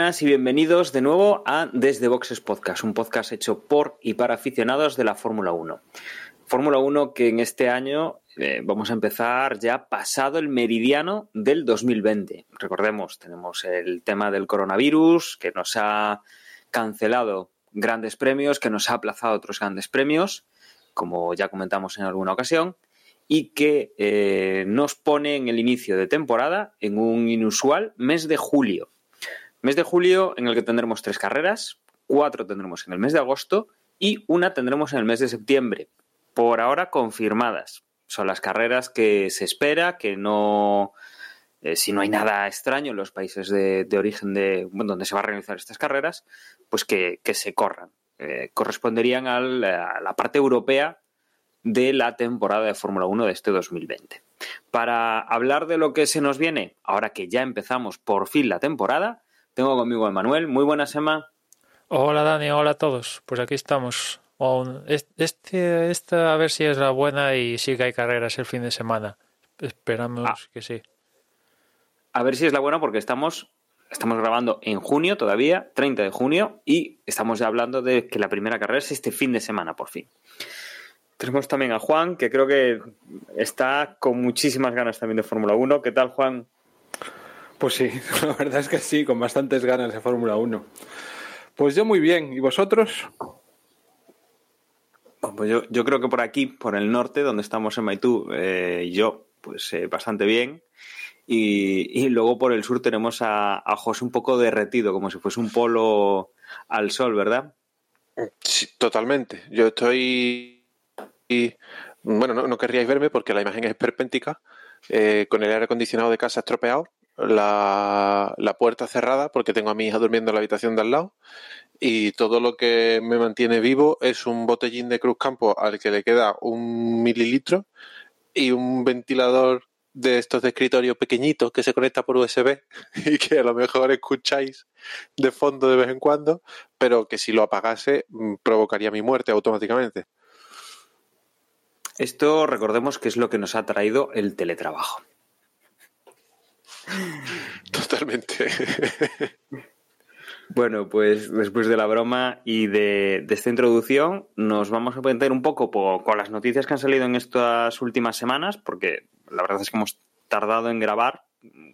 buenas y bienvenidos de nuevo a Desde Boxes Podcast, un podcast hecho por y para aficionados de la Fórmula 1. Fórmula 1 que en este año eh, vamos a empezar ya pasado el meridiano del 2020. Recordemos, tenemos el tema del coronavirus que nos ha cancelado grandes premios, que nos ha aplazado otros grandes premios, como ya comentamos en alguna ocasión, y que eh, nos pone en el inicio de temporada en un inusual mes de julio. Mes de julio en el que tendremos tres carreras, cuatro tendremos en el mes de agosto y una tendremos en el mes de septiembre por ahora confirmadas. Son las carreras que se espera, que no, eh, si no hay nada extraño en los países de, origen de donde se van a realizar estas carreras, pues que, se corran. Eh, corresponderían a la, parte europea de la temporada de Fórmula 1 de este 2020. Para hablar de lo que se nos viene, ahora que ya empezamos por fin la temporada, tengo conmigo a Manuel. Muy buenas, Emma. Hola, Dani. Hola a todos. Pues aquí estamos este, esta a ver si es la buena y sí que hay carreras el fin de semana. Esperamos ah. que sí. A ver si es la buena porque estamos, estamos grabando en junio todavía, 30 de junio, y estamos ya hablando de que la primera carrera es este fin de semana, por fin. Tenemos también a Juan, que creo que está con muchísimas ganas también de Fórmula 1. ¿Qué tal, Juan? Pues sí, la verdad es que sí, con bastantes ganas de Fórmula 1. Pues yo muy bien, ¿y vosotros? Pues yo, creo que por aquí, por el norte, donde estamos en Maitú, eh, yo, pues eh, bastante bien. Y, luego por el sur tenemos a, José un poco derretido, como si fuese un polo al sol, ¿verdad? Sí, totalmente. Yo estoy. Y, bueno, no, querríais verme porque la imagen es perpéntica, eh, con el aire acondicionado de casa estropeado, la, la, puerta cerrada porque tengo a mi hija durmiendo en la habitación de al lado y todo lo que me mantiene vivo es un botellín de Cruz Campo al que le queda un mililitro y un ventilador de estos de escritorio pequeñitos que se conecta por USB y que a lo mejor escucháis de fondo de vez en cuando, pero que si lo apagase mm, provocaría mi muerte automáticamente. Esto recordemos que es lo que nos ha traído el teletrabajo. Totalmente. Bueno, pues después de la broma y de, esta introducción, nos vamos a meter un poco con las noticias que han salido en estas últimas semanas, porque la verdad es que hemos tardado en grabar.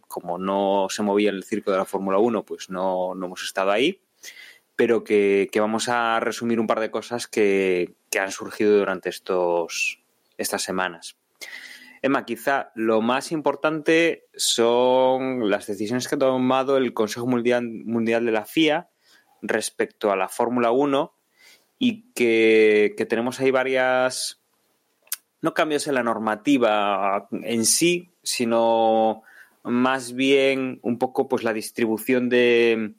Como no se movía el circo de la Fórmula 1, pues no, hemos estado ahí. Pero que, vamos a resumir un par de cosas que, que han surgido durante estos, estas semanas. Emma, quizá lo más importante son las decisiones que ha tomado el Consejo Mundial, de la FIA respecto a la Fórmula 1 y que, tenemos ahí varias, no cambios en la normativa en sí, sino más bien un poco pues la distribución de,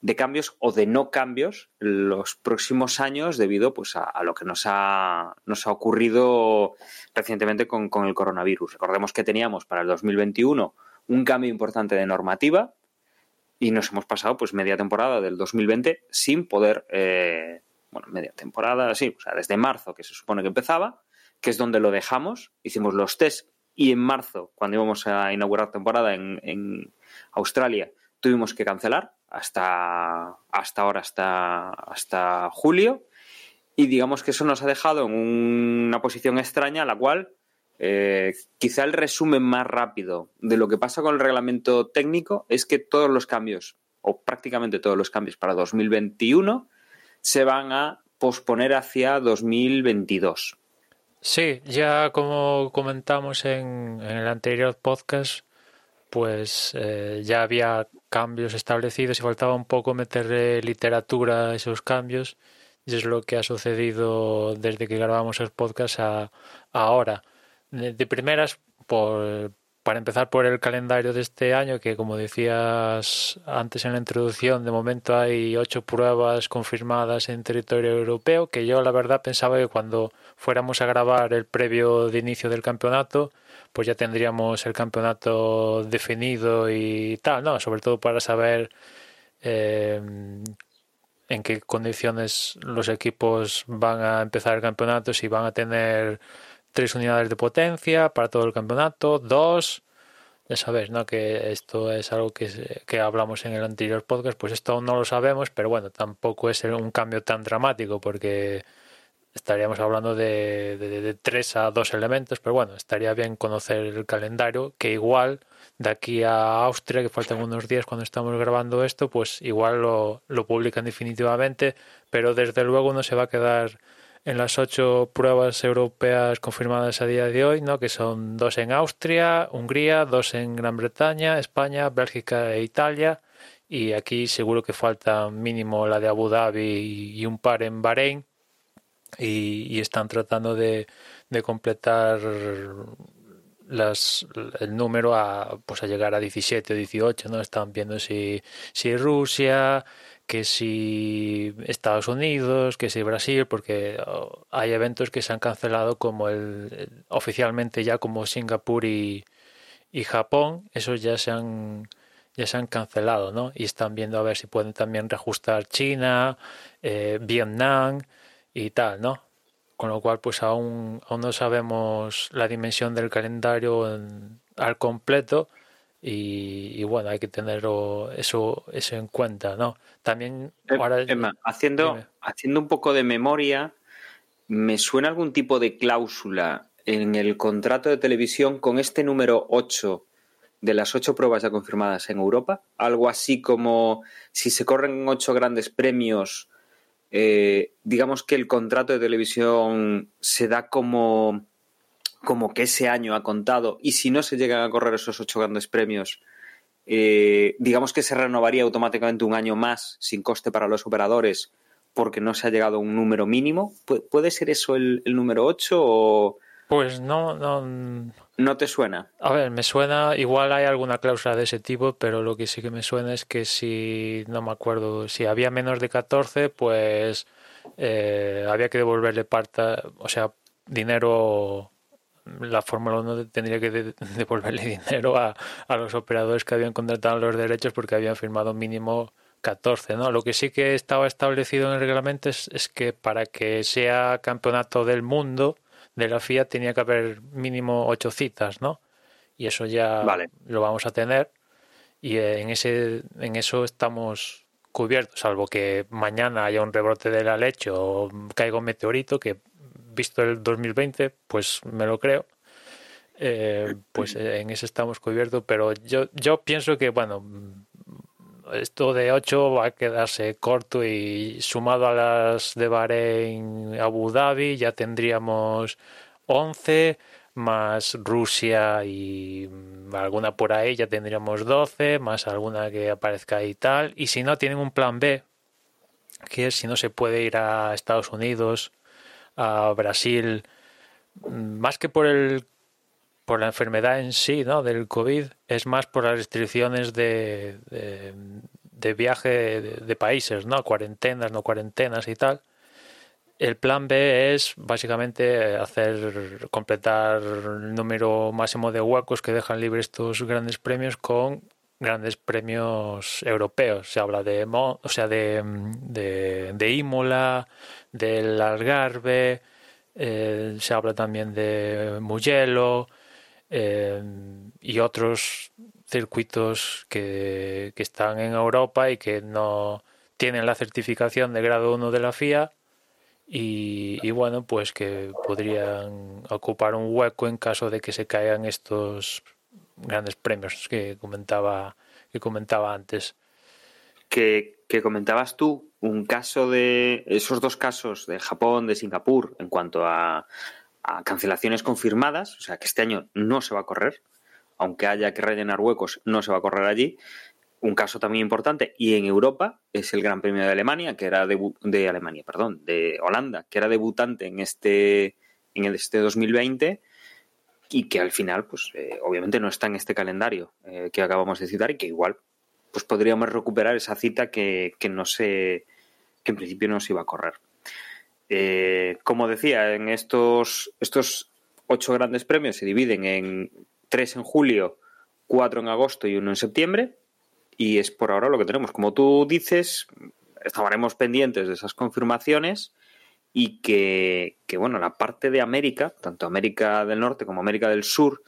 de cambios o de no cambios los próximos años debido pues, a, lo que nos ha, nos ha ocurrido recientemente con, el coronavirus. Recordemos que teníamos para el 2021 un cambio importante de normativa y nos hemos pasado pues media temporada del 2020 sin poder, eh, bueno, media temporada, sí, o sea, desde marzo que se supone que empezaba, que es donde lo dejamos, hicimos los test y en marzo, cuando íbamos a inaugurar temporada en, en Australia, tuvimos que cancelar hasta, hasta ahora, hasta, hasta julio. Y digamos que eso nos ha dejado en una posición extraña, la cual eh, quizá el resumen más rápido de lo que pasa con el reglamento técnico es que todos los cambios, o prácticamente todos los cambios para 2021, se van a posponer hacia 2022. Sí, ya como comentamos en, el anterior podcast, pues eh, ya había cambios establecidos y faltaba un poco meterle literatura a esos cambios y es lo que ha sucedido desde que grabamos el podcast a, ahora. De, primeras, por, para empezar por el calendario de este año, que como decías antes en la introducción, de momento hay ocho pruebas confirmadas en territorio europeo, que yo la verdad pensaba que cuando fuéramos a grabar el previo de inicio del campeonato, pues ya tendríamos el campeonato definido y tal, ¿no? Sobre todo para saber eh, en qué condiciones los equipos van a empezar el campeonato, si van a tener tres unidades de potencia para todo el campeonato, dos, ya sabes, ¿no? Que esto es algo que, que, hablamos en el anterior podcast, pues esto no lo sabemos, pero bueno, tampoco es un cambio tan dramático porque estaríamos hablando de, de, tres a dos elementos, pero bueno, estaría bien conocer el calendario, que igual de aquí a Austria, que faltan unos días cuando estamos grabando esto, pues igual lo, lo publican definitivamente, pero desde luego no se va a quedar en las ocho pruebas europeas confirmadas a día de hoy, ¿no? que son dos en Austria, Hungría, dos en Gran Bretaña, España, Bélgica e Italia. Y aquí seguro que falta mínimo la de Abu Dhabi y un par en Bahrein. Y, y están tratando de, de completar las, el número a, pues a llegar a 17 o 18, ¿no? Están viendo si, si Rusia, que si Estados Unidos, que si Brasil, porque oh, hay eventos que se han cancelado como el, oficialmente ya como Singapur y, y Japón, esos ya se han ya se han cancelado, ¿no? Y están viendo a ver si pueden también reajustar China, eh, Vietnam y tal, ¿no? Con lo cual, pues aún, aún no sabemos la dimensión del calendario en, al completo, y, y, bueno, hay que tener eso, eso en cuenta, ¿no? También em, ahora, Emma, haciendo, haciendo un poco de memoria, ¿me suena algún tipo de cláusula en el contrato de televisión con este número 8 de las ocho pruebas ya confirmadas en Europa? Algo así como si se corren ocho grandes premios, eh, digamos que el contrato de televisión se da como como que ese año ha contado y si no se llegan a correr esos ocho grandes premios, eh, digamos que se renovaría automáticamente un año más sin coste para los operadores porque no se ha llegado a un número mínimo. ¿Puede ser eso el, número 8 o...? Pues no, no... ¿No te suena? A ver, me suena, igual hay alguna cláusula de ese tipo, pero lo que sí que me suena es que si, no me acuerdo, si había menos de 14, pues eh, había que devolverle parte, o sea, dinero la Fórmula 1 tendría que devolverle dinero a, a, los operadores que habían contratado los derechos porque habían firmado mínimo 14, ¿no? Lo que sí que estaba establecido en el reglamento es, es que para que sea campeonato del mundo de la FIA tenía que haber mínimo 8 citas, ¿no? Y eso ya vale. lo vamos a tener y en ese en eso estamos cubiertos, salvo que mañana haya un rebrote de la leche o caiga un meteorito que visto el 2020, pues me lo creo. Eh, pues eh, en eso estamos cubiertos, pero yo, yo pienso que, bueno, esto de 8 va a quedarse corto y sumado a las de Bahrein, Abu Dhabi, ya tendríamos 11, más Rusia y alguna por ahí, ya tendríamos 12, más alguna que aparezca y tal. Y si no, tienen un plan B, que es si no se puede ir a Estados Unidos a Brasil, más que por el por la enfermedad en sí, ¿no? Del COVID, es más por las restricciones de, de, viaje de, de, países, ¿no? Cuarentenas, no cuarentenas y tal. El plan B es básicamente hacer completar el número máximo de huecos que dejan libres estos grandes premios con grandes premios europeos. Se habla de, o sea, de, de, de Imola, del Algarve, eh, se habla también de Mugello eh, y otros circuitos que, que, están en Europa y que no tienen la certificación de grado 1 de la FIA y, y, bueno, pues que podrían ocupar un hueco en caso de que se caigan estos grandes premios que comentaba, que comentaba antes. Que, que comentabas tú, un caso de esos dos casos de Japón, de Singapur, en cuanto a, cancelaciones confirmadas, o sea que este año no se va a correr, aunque haya que rellenar huecos, no se va a correr allí. Un caso también importante, y en Europa, es el Gran Premio de Alemania, que era de, de Alemania, perdón, de Holanda, que era debutante en este, en este 2020 y que al final, pues eh, obviamente no está en este calendario eh, que acabamos de citar y que igual pues podríamos recuperar esa cita que, que no sé, que en principio no se iba a correr. Eh, como decía, en estos, estos ocho grandes premios se dividen en tres en julio, cuatro en agosto y uno en septiembre. Y es por ahora lo que tenemos. Como tú dices, estaremos pendientes de esas confirmaciones y que, bueno, la parte de América, tanto América del Norte como América del Sur,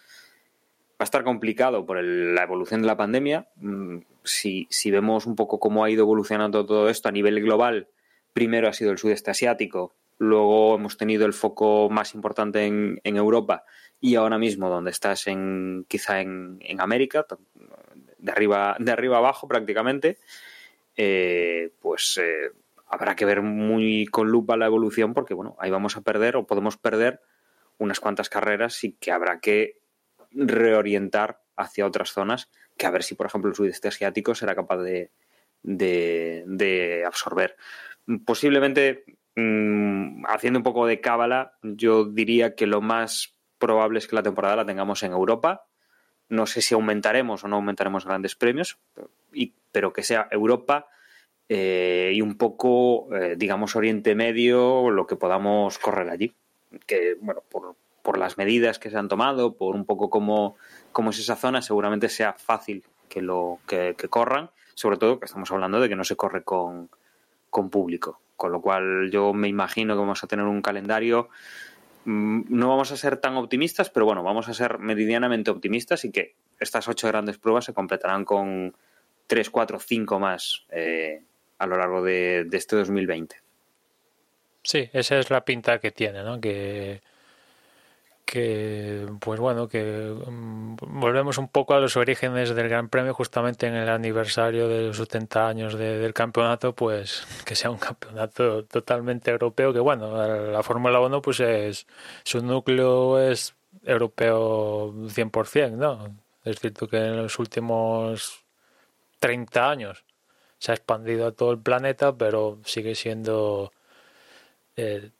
va a estar complicado por la evolución de la pandemia. Mm, si, si, vemos un poco cómo ha ido evolucionando todo esto a nivel global, primero ha sido el sudeste asiático, luego hemos tenido el foco más importante en, Europa y ahora mismo donde estás en quizá en, América, de arriba, de arriba abajo prácticamente, eh, pues eh, habrá que ver muy con lupa la evolución porque bueno, ahí vamos a perder o podemos perder unas cuantas carreras y que habrá que reorientar hacia otras zonas que a ver si por ejemplo el sudeste asiático será capaz de, de absorber. Posiblemente mmm, haciendo un poco de cábala, yo diría que lo más probable es que la temporada la tengamos en Europa. No sé si aumentaremos o no aumentaremos grandes premios, pero que sea Europa eh, y un poco, eh, digamos, Oriente Medio, lo que podamos correr allí. Que, bueno, por, por, las medidas que se han tomado, por un poco cómo, cómo es esa zona, seguramente sea fácil que, lo, que, que corran, sobre todo que estamos hablando de que no se corre con, con público. Con lo cual yo me imagino que vamos a tener un calendario mm, no vamos a ser tan optimistas, pero bueno, vamos a ser meridianamente optimistas y que estas ocho grandes pruebas se completarán con tres, cuatro, cinco más eh, a lo largo de, de, este 2020. Sí, esa es la pinta que tiene, ¿no? Que pues bueno, que um, volvemos un poco a los orígenes del Gran Premio justamente en el aniversario de los 70 años de, del campeonato, pues que sea un campeonato totalmente europeo, que bueno, la Fórmula 1 pues es su núcleo es europeo 100%, ¿no? Es cierto que en los últimos 30 años se ha expandido a todo el planeta, pero sigue siendo eh,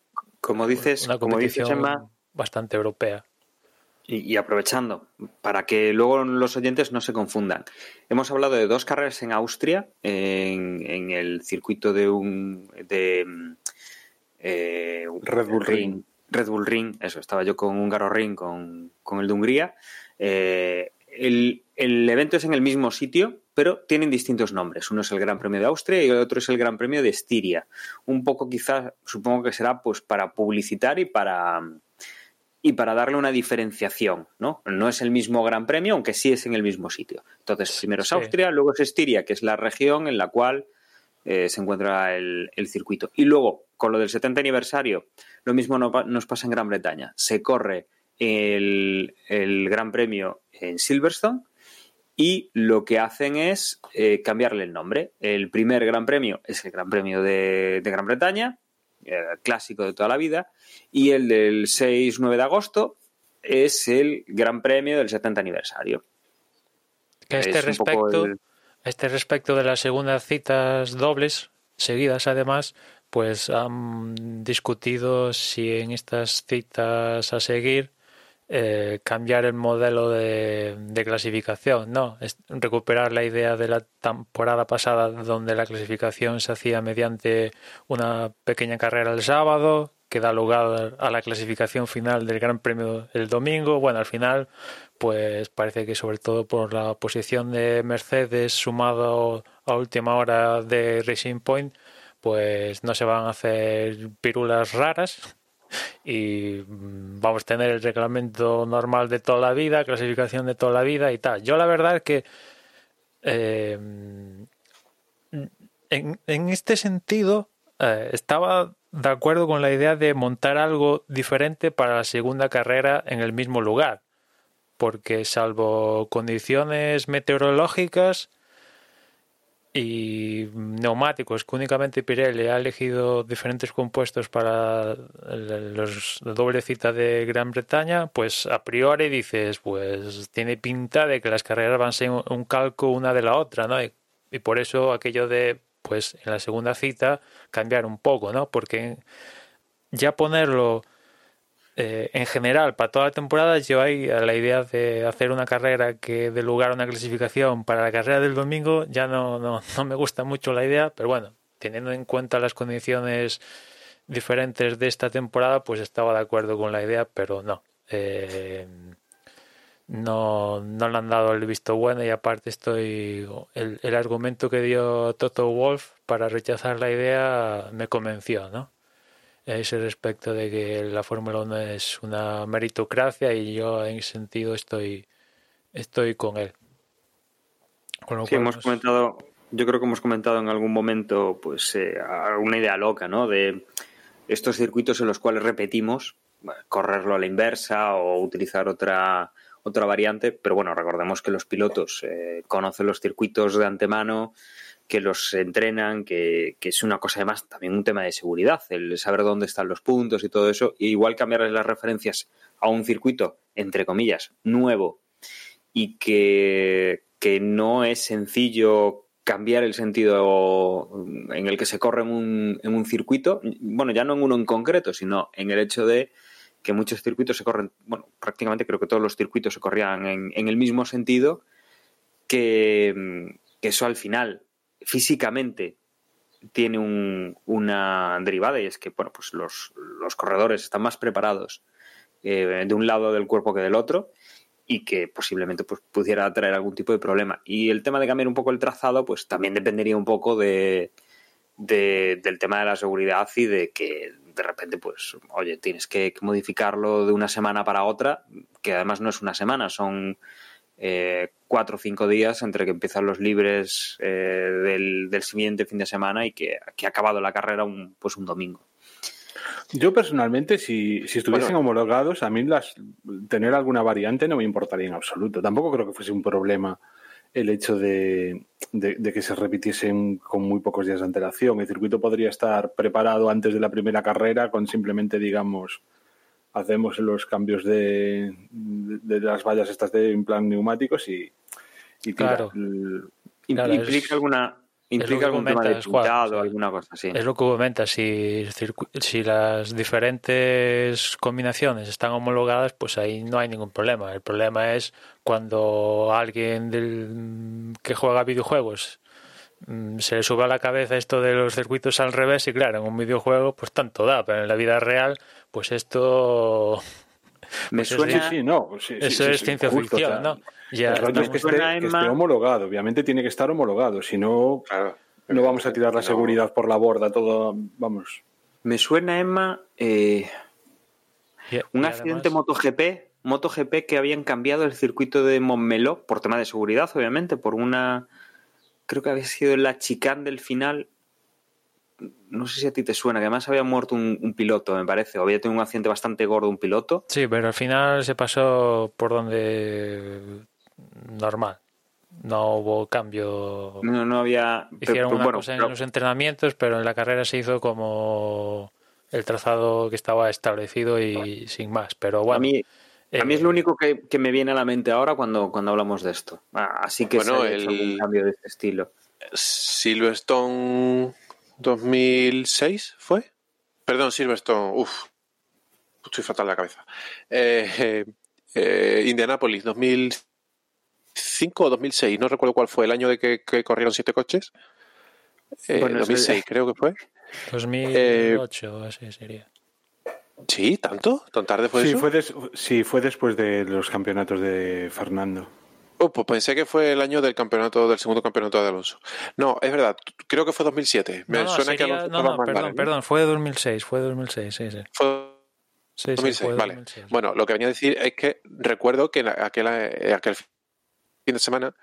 como dices, una como dices Emma, bastante europea. Y, y, aprovechando, para que luego los oyentes no se confundan. Hemos hablado de dos carreras en Austria, en, en el circuito de un. de eh, Red Bull Ring. Ring. Red Bull Ring, eso, estaba yo con Húngaro Ring, con, con el de Hungría. Eh, el, el, evento es en el mismo sitio, pero tienen distintos nombres. Uno es el Gran Premio de Austria y el otro es el Gran Premio de Estiria. Un poco quizás, supongo que será pues para publicitar y para y para darle una diferenciación, ¿no? No es el mismo Gran Premio, aunque sí es en el mismo sitio. Entonces, primero es Austria, luego es Estiria, que es la región en la cual eh, se encuentra el, el, circuito. Y luego, con lo del 70 aniversario, lo mismo no, nos pasa en Gran Bretaña. Se corre el, el, Gran Premio en Silverstone y lo que hacen es eh, cambiarle el nombre. El primer Gran Premio es el Gran Premio de, de Gran Bretaña, eh, clásico de toda la vida, y el del 6-9 de agosto es el Gran Premio del 70 aniversario. Que a este, respecto, el... este respecto de las segundas citas dobles, seguidas además, pues han discutido si en estas citas a seguir eh, cambiar el modelo de, clasificación, no, es recuperar la idea de la temporada pasada donde la clasificación se hacía mediante una pequeña carrera el sábado que da lugar a la clasificación final del Gran Premio el domingo. Bueno, al final, pues parece que sobre todo por la posición de Mercedes sumado a última hora de Racing Point, pues no se van a hacer pirulas raras y vamos a tener el reglamento normal de toda la vida, clasificación de toda la vida y tal. Yo la verdad es que eh, en, en, este sentido eh, estaba de acuerdo con la idea de montar algo diferente para la segunda carrera en el mismo lugar, porque salvo condiciones meteorológicas, y neumáticos que únicamente Pirelli ha elegido diferentes compuestos para los, la doble cita de Gran Bretaña, pues a priori dices, pues tiene pinta de que las carreras van a ser un calco una de la otra, ¿no? Y, y por eso aquello de, pues en la segunda cita cambiar un poco, ¿no? Porque ya ponerlo eh, en general, para toda la temporada, yo hay la idea de hacer una carrera que dé lugar a una clasificación para la carrera del domingo, ya no, no, no me gusta mucho la idea, pero bueno, teniendo en cuenta las condiciones diferentes de esta temporada, pues estaba de acuerdo con la idea, pero no. Eh, no, no le han dado el visto bueno y aparte estoy el, el, argumento que dio Toto Wolf para rechazar la idea me convenció, ¿no? Ese respecto de que la Fórmula 1 es una meritocracia y yo en ese sentido estoy, estoy con él. Con sí, hemos comentado, yo creo que hemos comentado en algún momento pues eh, alguna idea loca, ¿no? De estos circuitos en los cuales repetimos correrlo a la inversa o utilizar otra otra variante, pero bueno, recordemos que los pilotos eh, conocen los circuitos de antemano, que los entrenan, que, es una cosa además también un tema de seguridad, el saber dónde están los puntos y todo eso, igual cambiarles las referencias a un circuito, entre comillas, nuevo y que, que no es sencillo cambiar el sentido en el que se corre en un, en un circuito, bueno, ya no en uno en concreto, sino en el hecho de que muchos circuitos se corren, bueno, prácticamente creo que todos los circuitos se corrían en, en el mismo sentido, que, que eso al final físicamente tiene un, una derivada y es que bueno, pues los, los corredores están más preparados eh, de un lado del cuerpo que del otro y que posiblemente pues, pudiera traer algún tipo de problema. Y el tema de cambiar un poco el trazado, pues también dependería un poco de, de, del tema de la seguridad y de que de repente, pues, oye, tienes que modificarlo de una semana para otra, que además no es una semana, son eh, cuatro o cinco días entre que empiezan los libres eh, del, del, siguiente fin de semana y que, que, ha acabado la carrera un, pues un domingo. Yo personalmente, si, si estuviesen bueno, homologados, a mí las, tener alguna variante no me importaría en absoluto. Tampoco creo que fuese un problema el hecho de, de, de, que se repitiesen con muy pocos días de antelación. El circuito podría estar preparado antes de la primera carrera con simplemente, digamos, hacemos los cambios de, de, de las vallas estas de en plan neumáticos y, y tira. Claro. El, Claro, implica es- alguna implica algún tema de Juan, pintado o alguna cosa así. Es lo que comentas, si, si las diferentes combinaciones están homologadas, pues ahí no hay ningún problema. El problema es cuando alguien del, que juega videojuegos mm, se le sube a la cabeza esto de los circuitos al revés y claro, en un videojuego pues tanto da, pero en la vida real pues esto Me pues suena Sí, sí, no. sí, sí, eso sí, es sí, ciencia justo, ficción, o sea, ¿no? Ya el rollo es que esté, suena, que Emma- esté homologado. Obviamente tiene que estar homologado. Si no, Claro. no vamos a tirar la No. seguridad por la borda. Todo, vamos. me suena Emma eh, y- un y accidente además- MotoGP, MotoGP que habían cambiado el circuito de Montmeló por tema de seguridad, obviamente, por una creo que había sido la chicane del final. No sé si a ti te suena, que además había muerto un, un piloto, me parece, o había tenido un accidente bastante gordo un piloto. Sí, pero al final se pasó por donde normal. No hubo cambio. No, no había. Hicieron pero una bueno, cosa en pero- los entrenamientos, pero en la carrera se hizo como el trazado que estaba establecido y sin más. Pero bueno, a mí, a mí eh, es lo único que, que me viene a la mente ahora cuando, cuando hablamos de esto. Ah, Así que Bueno, se hecho el- algún cambio de este estilo. Silverstone 2006 fue. Perdón, Silverstone. Uf, estoy fatal de la cabeza. Eh, eh, eh, Indianapolis 2005 o 2006, no recuerdo cuál fue el año de que, que corrieron siete coches. Eh, Bueno, eso 2006 ya- creo que fue. 2008 así sería. Sí, tanto, tan tarde fue Sí eso. fue, des- sí, fue después de los campeonatos de Fernando. Oh, pues pensé que fue el año del campeonato, del segundo campeonato de Alonso. No, es verdad, creo que fue 2007. Me No, no, suena que sería- Alonso no, no, perdón, grande, ¿no? perdón, fue 2006, fue 2006, sí, sí. Fue Sí, sí, 2006, fue vale. 2006. Bueno, lo que venía a decir es que recuerdo que en aquel, eh, aquel fin de semana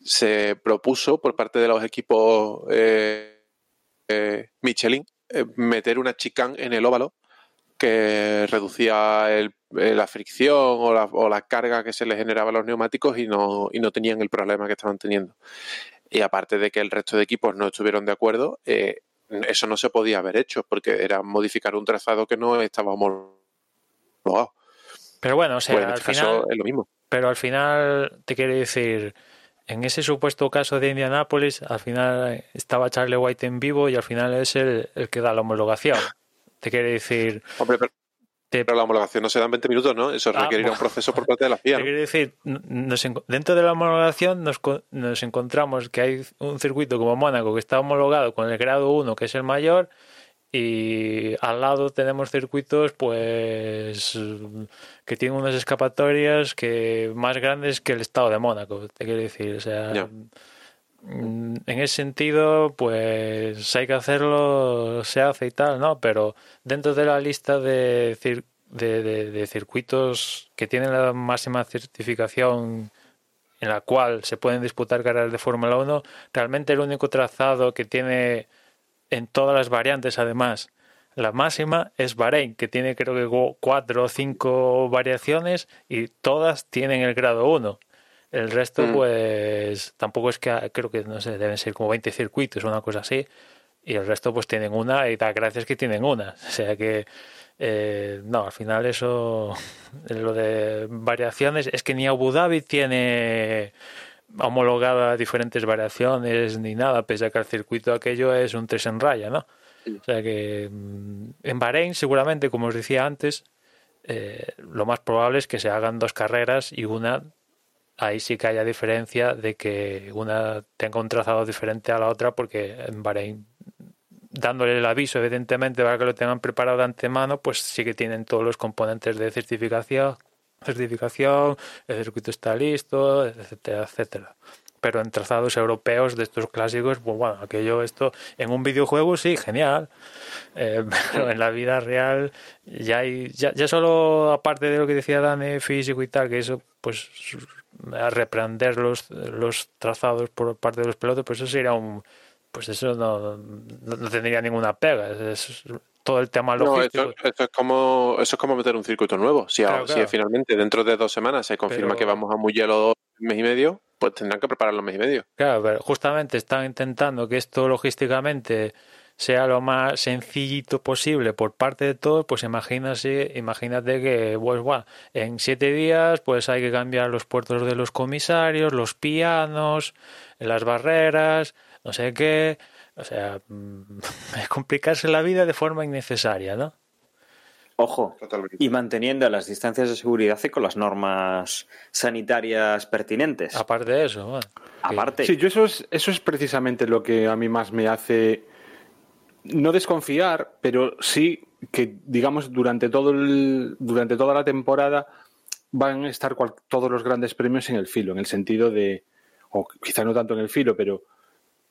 se propuso por parte de los equipos eh, eh, Michelin eh, meter una chicane en el óvalo que reducía el- eh, la fricción o la, o la carga que se le generaba a los neumáticos y no, y no tenían el problema que estaban teniendo. Y aparte de que el resto de equipos no estuvieron de acuerdo, eh, eso no se podía haber hecho porque era modificar un trazado que no estaba homologado. Pero bueno, o sea, Pues en al este final, caso es lo mismo. pero al final te quiero decir, en ese supuesto caso de Indianápolis, al final estaba Charlie White en vivo y al final es el, el que da la homologación. Te quiere decir, Hombre, pero, Pero la homologación no se da en 20 minutos, ¿no? Eso ah, requiere un proceso por parte de la FIA. Quiero decir, dentro de la homologación nos, nos, encontramos que hay un circuito como Mónaco que está homologado con el grado 1, que es el mayor, y al lado tenemos circuitos pues que tienen unas escapatorias que más grandes que el estado de Mónaco, te quiero decir. O sea, Mm, en ese sentido, pues hay que hacerlo, se hace y tal, ¿no? Pero dentro de la lista de, de, circuitos que tienen la máxima certificación en la cual se pueden disputar carreras de Fórmula 1, realmente el único trazado que tiene en todas las variantes, además, la máxima es Bahrein, que tiene creo que cuatro o cinco variaciones y todas tienen el grado 1. El resto, mm. pues tampoco es que creo que no sé, deben ser como 20 circuitos o una cosa así. Y el resto, pues tienen una y da gracias que tienen una. O sea que, eh, no, al final eso, lo de variaciones, es que ni Abu Dhabi tiene homologada diferentes variaciones ni nada, pese a que el circuito aquello es un tres en raya, ¿no? O sea que mm, en Bahrein, seguramente, como os decía antes, eh, lo más probable es que se hagan dos carreras y una ahí sí que haya diferencia de que una tenga un trazado diferente a la otra porque en Bahrein dándole el aviso evidentemente para que lo tengan preparado de antemano pues sí que tienen todos los componentes de certificación certificación el circuito está listo etcétera etcétera pero en trazados europeos de estos clásicos, pues bueno, aquello, esto, en un videojuego sí, genial, eh, pero en la vida real ya hay, ya, ya solo aparte de lo que decía Dani, físico y tal, que eso, pues a reprender los, los trazados por parte de los pilotos, pues eso sería un, pues eso no, no, tendría ninguna pega. Es, todo el tema logístico. No, esto, es como, eso es como meter un circuito nuevo. Si, si finalmente dentro de dos semanas se confirma que vamos a Mugello un mes y medio, pues tendrán que prepararlo mes y medio. Claro, pero justamente están intentando que esto logísticamente sea lo más sencillito posible por parte de todos, pues imagínate, imagínate que pues, bueno, en siete días pues hay que cambiar los puertos de los comisarios, los pianos, las barreras, no sé qué. O sea, complicarse la vida de forma innecesaria, ¿no? Ojo, y manteniendo las distancias de seguridad y con las normas sanitarias pertinentes. Aparte de eso, bueno. aparte. Sí, yo eso es, eso es precisamente lo que a mí más me hace no desconfiar, pero sí que, digamos, durante, todo el, durante toda la temporada van a estar todos los grandes premios en el filo, en el sentido de, o quizá no tanto en el filo, pero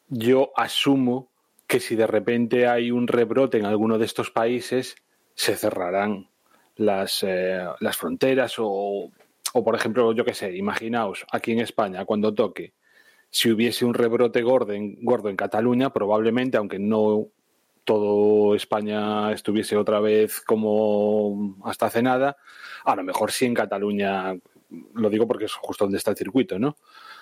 yo asumo que si de repente hay un rebrote en alguno de estos países, se cerrarán las, eh, las fronteras o, o, por ejemplo, yo qué sé, imaginaos aquí en España, cuando toque, si hubiese un rebrote gordo en, gordo en Cataluña, probablemente, aunque no todo España estuviese otra vez como hasta hace nada, a lo mejor sí en Cataluña, lo digo porque es justo donde está el circuito, ¿no?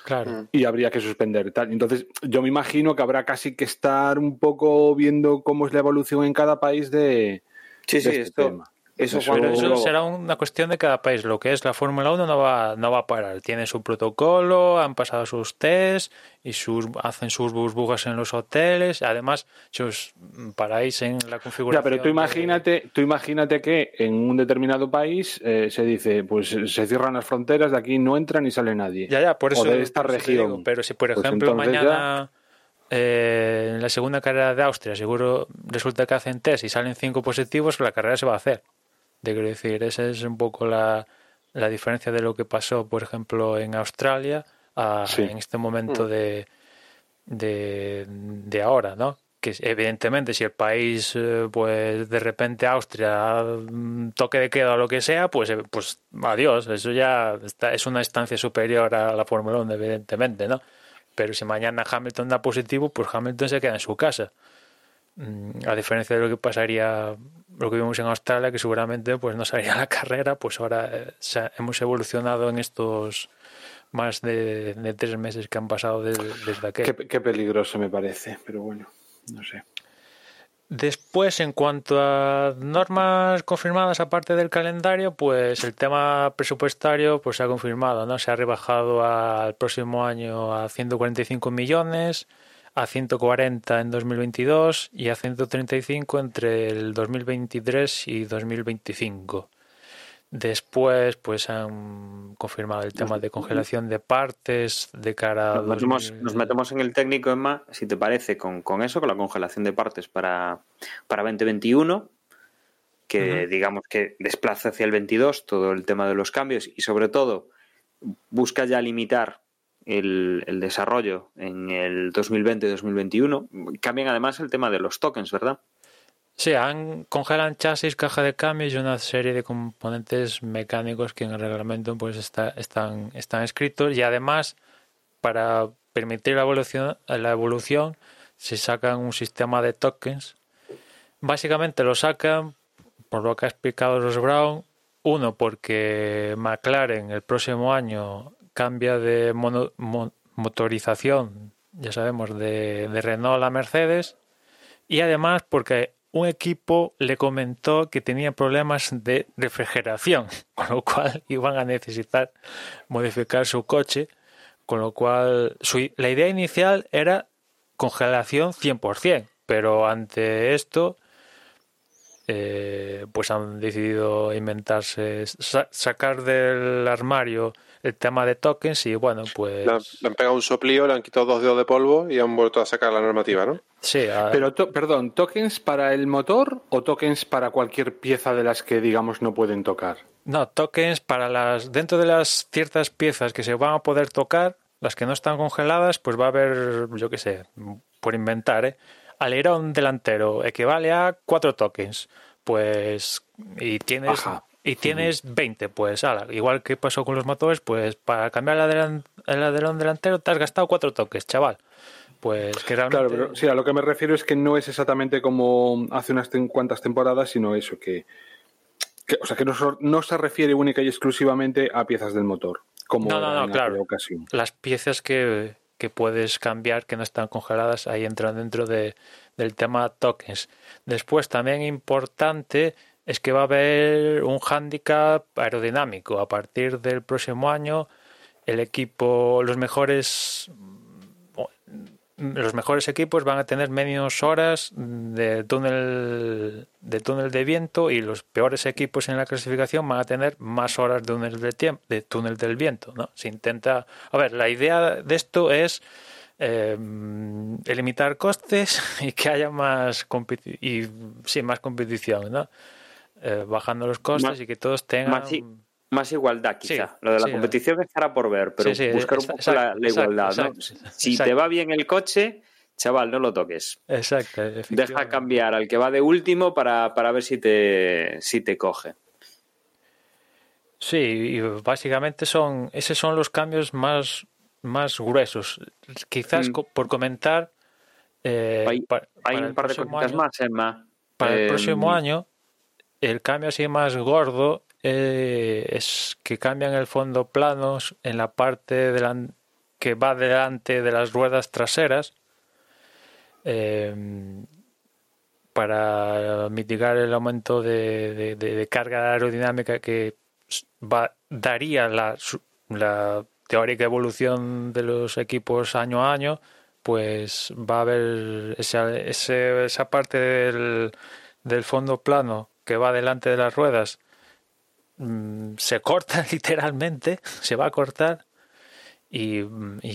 Claro. Mm. Y habría que suspender tal. Entonces, yo me imagino que habrá casi que estar un poco viendo cómo es la evolución en cada país de, sí, sí, este esto, tema. Eso, eso será una cuestión de cada país. Lo que es la Fórmula 1 no va, no va a parar. Tiene su protocolo, han pasado sus tests y sus, hacen sus burbujas en los hoteles. Además, si os paráis en la configuración. Ya, pero tú imagínate, tú imagínate que en un determinado país eh, se dice, pues se cierran las fronteras, de aquí no entra ni sale nadie. Ya, ya, por eso. O de esta región. pero si, por pues ejemplo, mañana. Eh, en la segunda carrera de Austria, seguro resulta que hacen test y salen cinco positivos, la carrera se va a hacer. De decir, esa es un poco la, la diferencia de lo que pasó, por ejemplo, en Australia en este momento mm. de, de, de ahora, ¿no? que evidentemente si el país eh, pues de repente Austria mm, toque de queda o lo que sea pues eh, pues adiós eso ya está, es una instancia superior a la Fórmula 1 evidentemente no pero si mañana Hamilton da positivo pues Hamilton se queda en su casa mm, a diferencia de lo que pasaría lo que vimos en Australia, que seguramente pues no salía la carrera, pues ahora eh, hemos evolucionado en estos más de, tres meses que han pasado desde, aquel. Qué, qué, peligroso me parece, pero bueno, no sé. Después, en cuanto a normas confirmadas aparte del calendario, pues el tema presupuestario pues se ha confirmado, ¿no? Se ha rebajado al próximo año a 145 millones a 140 en 2022 y a 135 entre el 2023 y 2025. Después, pues han confirmado el tema de congelación de partes de cara a. Nos, metemos, en el técnico, Emma, si te parece, con, eso, con la congelación de partes para, para 2021, que digamos que desplaza hacia el 22 todo el tema de los cambios y, sobre todo, busca ya limitar el, el desarrollo en el 2020-2021. Cambian además el tema de los tokens, ¿verdad? Sí, han, congelan chasis, caja de cambios y una serie de componentes mecánicos que en el reglamento pues está, están, están escritos y además para permitir la evolución, la evolución se sacan un sistema de tokens. Básicamente lo sacan, por lo que ha explicado los Brown, uno porque McLaren el próximo año cambia de motorización, ya sabemos, de, de Renault a Mercedes y además porque un equipo le comentó que tenía problemas de refrigeración, con lo cual iban a necesitar modificar su coche, con lo cual la idea inicial era congelación 100%, pero ante esto eh, pues han decidido inventarse, sacar del armario el tema de tokens y bueno, pues... Le han, pegado un soplío, le han quitado dos dedos de polvo y han vuelto a sacar la normativa, ¿no? Sí. Pero, perdón, ¿tokens para el motor o tokens para cualquier pieza de las que, digamos, no pueden tocar? No, tokens para las... Dentro de las ciertas piezas que se van a poder tocar, las que no están congeladas, pues va a haber, yo qué sé, por inventar, ¿eh? Alerón delantero equivale a cuatro tokens. Pues... Y tienes y tienes 20, pues igual que pasó con los motores, pues para cambiar el, alerón delantero te has gastado cuatro toques, chaval. Pues que realmente... Claro, pero sí, a lo que me refiero es que no es exactamente como hace unas cuantas temporadas, sino eso, que, o sea, que no, se refiere única y exclusivamente a piezas del motor, como no, no, no, en claro. ocasión. Las piezas que, que puedes cambiar, que no están congeladas, ahí entran dentro de, del tema tokens. Después, también importante es que va a haber un hándicap aerodinámico. A partir del próximo año, el equipo, los mejores los mejores equipos van a tener menos horas de túnel de túnel de viento y los peores equipos en la clasificación van a tener más horas de túnel de tiempo de túnel del viento no se intenta a ver la idea de esto es eh, limitar costes y que haya más y sí más competición no eh, bajando los costes y que todos tengan... Más, igualdad, quizá. Lo de la competición estará por ver, pero buscar un poco la, igualdad. ¿no? si te va bien el coche, chaval, no lo toques. Exacto. Deja cambiar al que va de último para, para ver si te, si te coge. Sí, y básicamente son, esos son los cambios más, más gruesos. Quizás mm. por comentar. Eh, hay, un par de cositas más, Emma. Para el próximo em, año el cambio así más gordo eh, es que cambian el fondo planos en la parte que va delante de las ruedas traseras eh, para mitigar el aumento de, carga aerodinámica que daría la, la teórica evolución de los equipos año a año, pues va a haber esa, esa parte del, del fondo plano que va delante de las ruedas mm, se corta literalmente, se va a cortar y,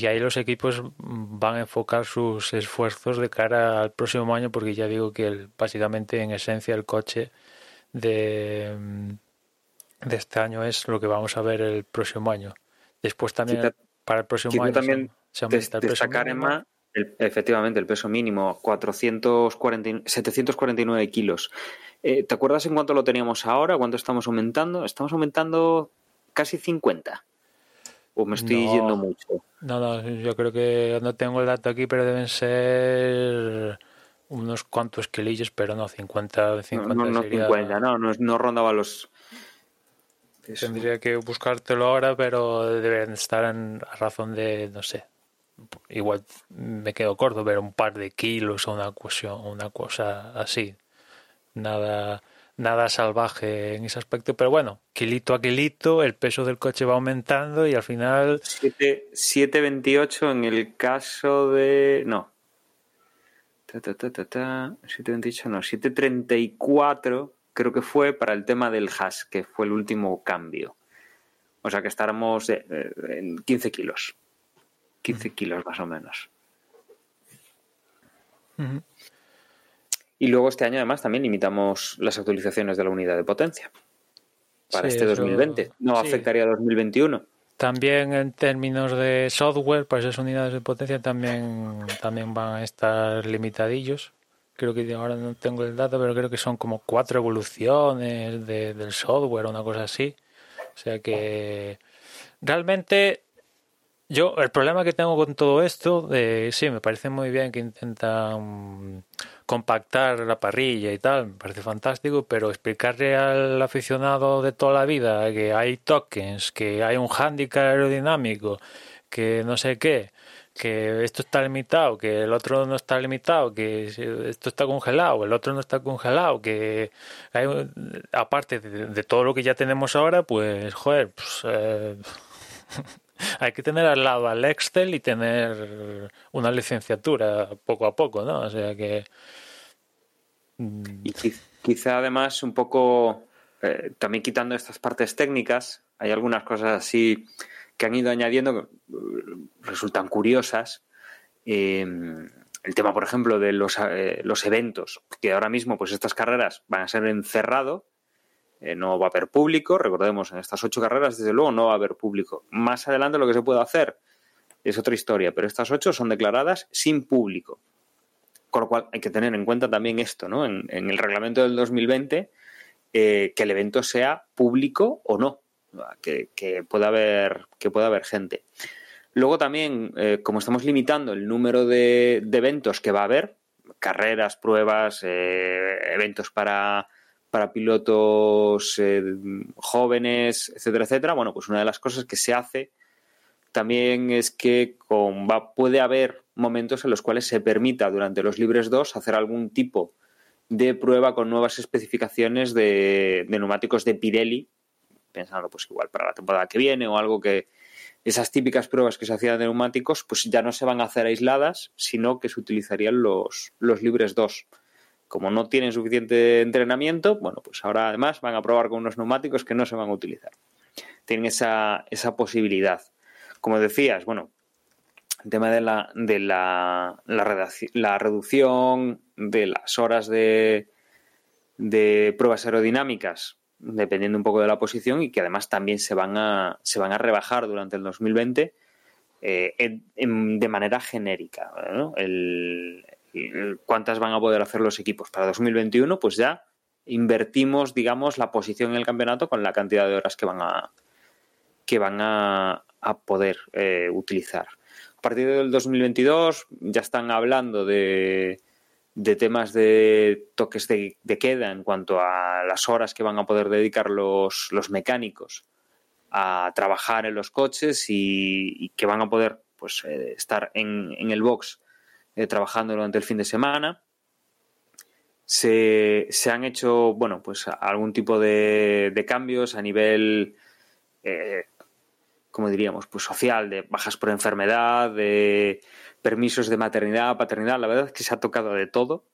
ahí los equipos van a enfocar sus esfuerzos de cara al próximo año porque ya digo que básicamente en esencia el coche de, de este año es lo que vamos a ver el próximo año. Después también para el próximo año también se, aumenta el efectivamente, el peso mínimo, 440, 749 kilos. Eh, ¿Te acuerdas en cuánto lo teníamos ahora? ¿Cuánto estamos aumentando? Estamos aumentando casi 50. ¿O me estoy yendo mucho? No, no, yo creo que no tengo el dato aquí, pero deben ser unos cuantos kilillos, pero no 50. 50 no, no, 50, no, no, rondaba los. Tendría que buscártelo ahora, pero deben estar en, a razón de, no sé, igual me quedo corto, pero un par de kilos o una cuestión, una cosa así. Nada, nada salvaje en ese aspecto, pero bueno, kilito a kilito, el peso del coche va aumentando y al final. 7.28 en el caso de. No. 728, no, 734 creo que fue para el tema del hash, que fue el último cambio. O sea que estaremos eh, en 15 kilos. 15 kilos más o menos. Y luego este año además también limitamos las actualizaciones de la unidad de potencia para este 2020. No afectaría a 2021. También en términos de software, para esas unidades de potencia también, también van a estar limitadillos. Creo que ahora no tengo el dato, pero creo que son como cuatro evoluciones del software, una cosa así. O sea que realmente yo, el problema que tengo con todo esto, de, sí, me parece muy bien que intentan compactar la parrilla y tal, me parece fantástico, pero explicarle al aficionado de toda la vida que hay tokens, que hay un handicap aerodinámico, que no sé qué, que esto está limitado, que el otro no está limitado, que esto está congelado, el otro no está congelado, que hay, aparte de, todo lo que ya tenemos ahora, pues, joder, pues... Eh, hay que tener al lado al Excel y tener una licenciatura poco a poco, ¿no? O sea que. Y quizá además un poco, eh, también quitando estas partes técnicas, hay algunas cosas así que han ido añadiendo que uh, resultan curiosas. Em, el tema, por ejemplo, de los, eh, los eventos, que ahora mismo pues estas carreras van a ser encerrado eh, no va a haber público. Recordemos, en estas ocho carreras, desde luego, no va a haber público. Más adelante lo que se puede hacer es otra historia, pero estas ocho son declaradas sin público. Con lo cual hay que tener en cuenta también esto, ¿no? En, el reglamento del 2020, eh, que el evento sea público o no, que, pueda, haber, que pueda haber gente. Luego también, eh, como estamos limitando el número de, eventos que va a haber, carreras, pruebas, eventos para para pilotos eh, jóvenes, etcétera, etcétera. Bueno, pues una de las cosas que se hace también es que con, va, puede haber momentos en los cuales se permita durante los libres 2 hacer algún tipo de prueba con nuevas especificaciones de, neumáticos de Pirelli, pensando pues igual para la temporada que viene o algo que esas típicas pruebas que se hacían de neumáticos pues ya no se van a hacer aisladas, sino que se utilizarían los, los libres 2 como no tienen suficiente entrenamiento, bueno, pues ahora además van a probar con unos neumáticos que no se van a utilizar. Tienen esa, esa posibilidad. Como decías, bueno, el tema de la, de la, la, reducción de las horas de, de pruebas aerodinámicas, dependiendo un poco de la posición, y que además también se van a, se van a rebajar durante el 2020 eh, de manera genérica. El, cuántas van a poder hacer los equipos. Para 2021, pues ya invertimos, digamos, la posición en el campeonato con la cantidad de horas que van a, que van a, poder eh, utilizar. A partir del 2022 ya están hablando de, de temas de toques de, queda en cuanto a las horas que van a poder dedicar los, los mecánicos a trabajar en los coches y, que van a poder pues eh, estar en, en, el box eh, trabajando durante el fin de semana. Se, han hecho, bueno, pues algún tipo de, cambios a nivel, eh, como diríamos, pues social, de bajas por enfermedad, de permisos de maternidad, paternidad. La verdad es que se ha tocado de todo.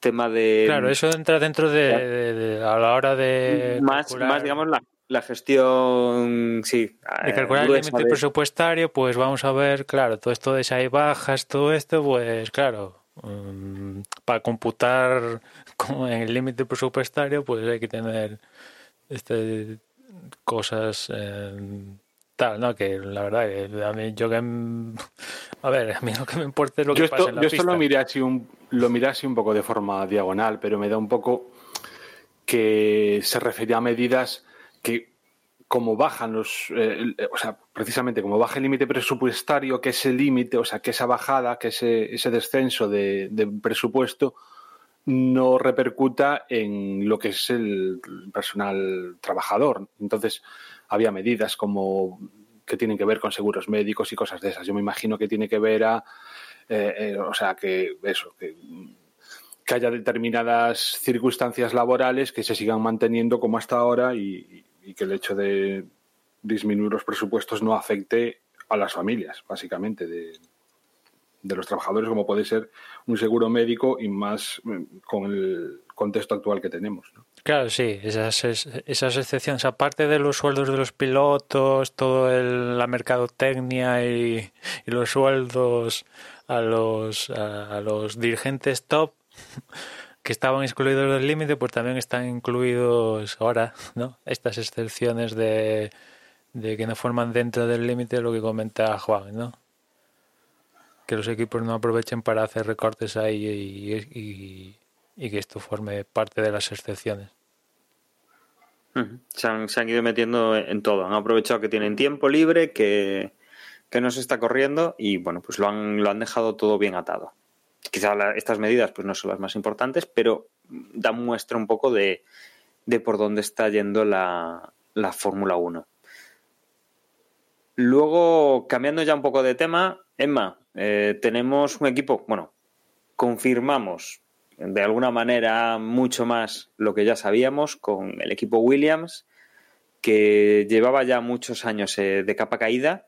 Tema de. Claro, eso entra dentro de, a la hora de. Más, más digamos, la, gestión, sí. De calcular el límite presupuestario, pues vamos a ver, claro, todo esto de si hay bajas, todo esto, pues claro, mm, para computar como en el límite presupuestario, pues hay que tener este cosas eh, tal, ¿no? Que la verdad, a mí yo que... A ver, a mí lo que me importa es lo que yo pasa en la Yo esto lo miré, así un, lo miré así un poco de forma diagonal, pero me da un poco que se refería a medidas que como bajan los, eh, o sea, precisamente como baja el límite presupuestario, que ese límite, o sea, que esa bajada, que ese, ese descenso de, presupuesto no repercuta en lo que es el personal trabajador. Entonces, había medidas como que tienen que ver con seguros médicos y cosas de esas. Yo me imagino que tiene que ver a, eh, eh, o sea, que eso, que, haya determinadas circunstancias laborales que se sigan manteniendo como hasta ahora y, que el hecho de disminuir los presupuestos no afecte a las familias, básicamente. De... de los trabajadores, como puede ser un seguro médico y más eh, con el contexto actual que tenemos. Claro, sí, esas, esas excepciones, aparte de los sueldos de los pilotos, toda la mercadotecnia y, los sueldos a los, a, los dirigentes top que estaban excluidos del límite, pues también están incluidos ahora, ¿no? Estas excepciones de, que no forman dentro del límite, lo que comenta Juan, ¿no? Que los equipos no aprovechen para hacer recortes ahí y, que esto forme parte de las excepciones. Se han, ido metiendo en todo. Han aprovechado que tienen tiempo libre, que, no se está corriendo y bueno, pues lo han, lo han dejado todo bien atado. Quizá estas medidas pues no son las más importantes, pero dan muestra un poco de, de por dónde está yendo la, la Fórmula 1. Luego, cambiando ya un poco de tema, Emma, eh, tenemos un equipo, bueno, confirmamos de alguna manera mucho más lo que ya sabíamos con el equipo Williams, que llevaba ya muchos años eh, de capa caída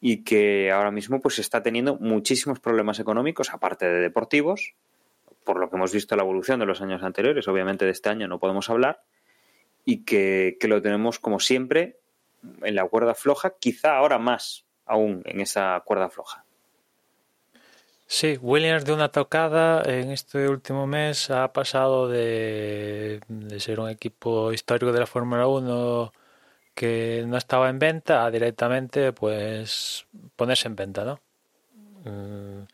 y que ahora mismo pues está teniendo muchísimos problemas económicos, aparte de deportivos, por lo que hemos visto la evolución de los años anteriores, obviamente de este año no podemos hablar, y que, que lo tenemos como siempre en la cuerda floja, quizá ahora más aún en esa cuerda floja. Sí, Williams de una tocada en este último mes ha pasado de, ser un equipo histórico de la Fórmula 1 que no estaba en venta a directamente pues ponerse en venta, ¿no? Mm,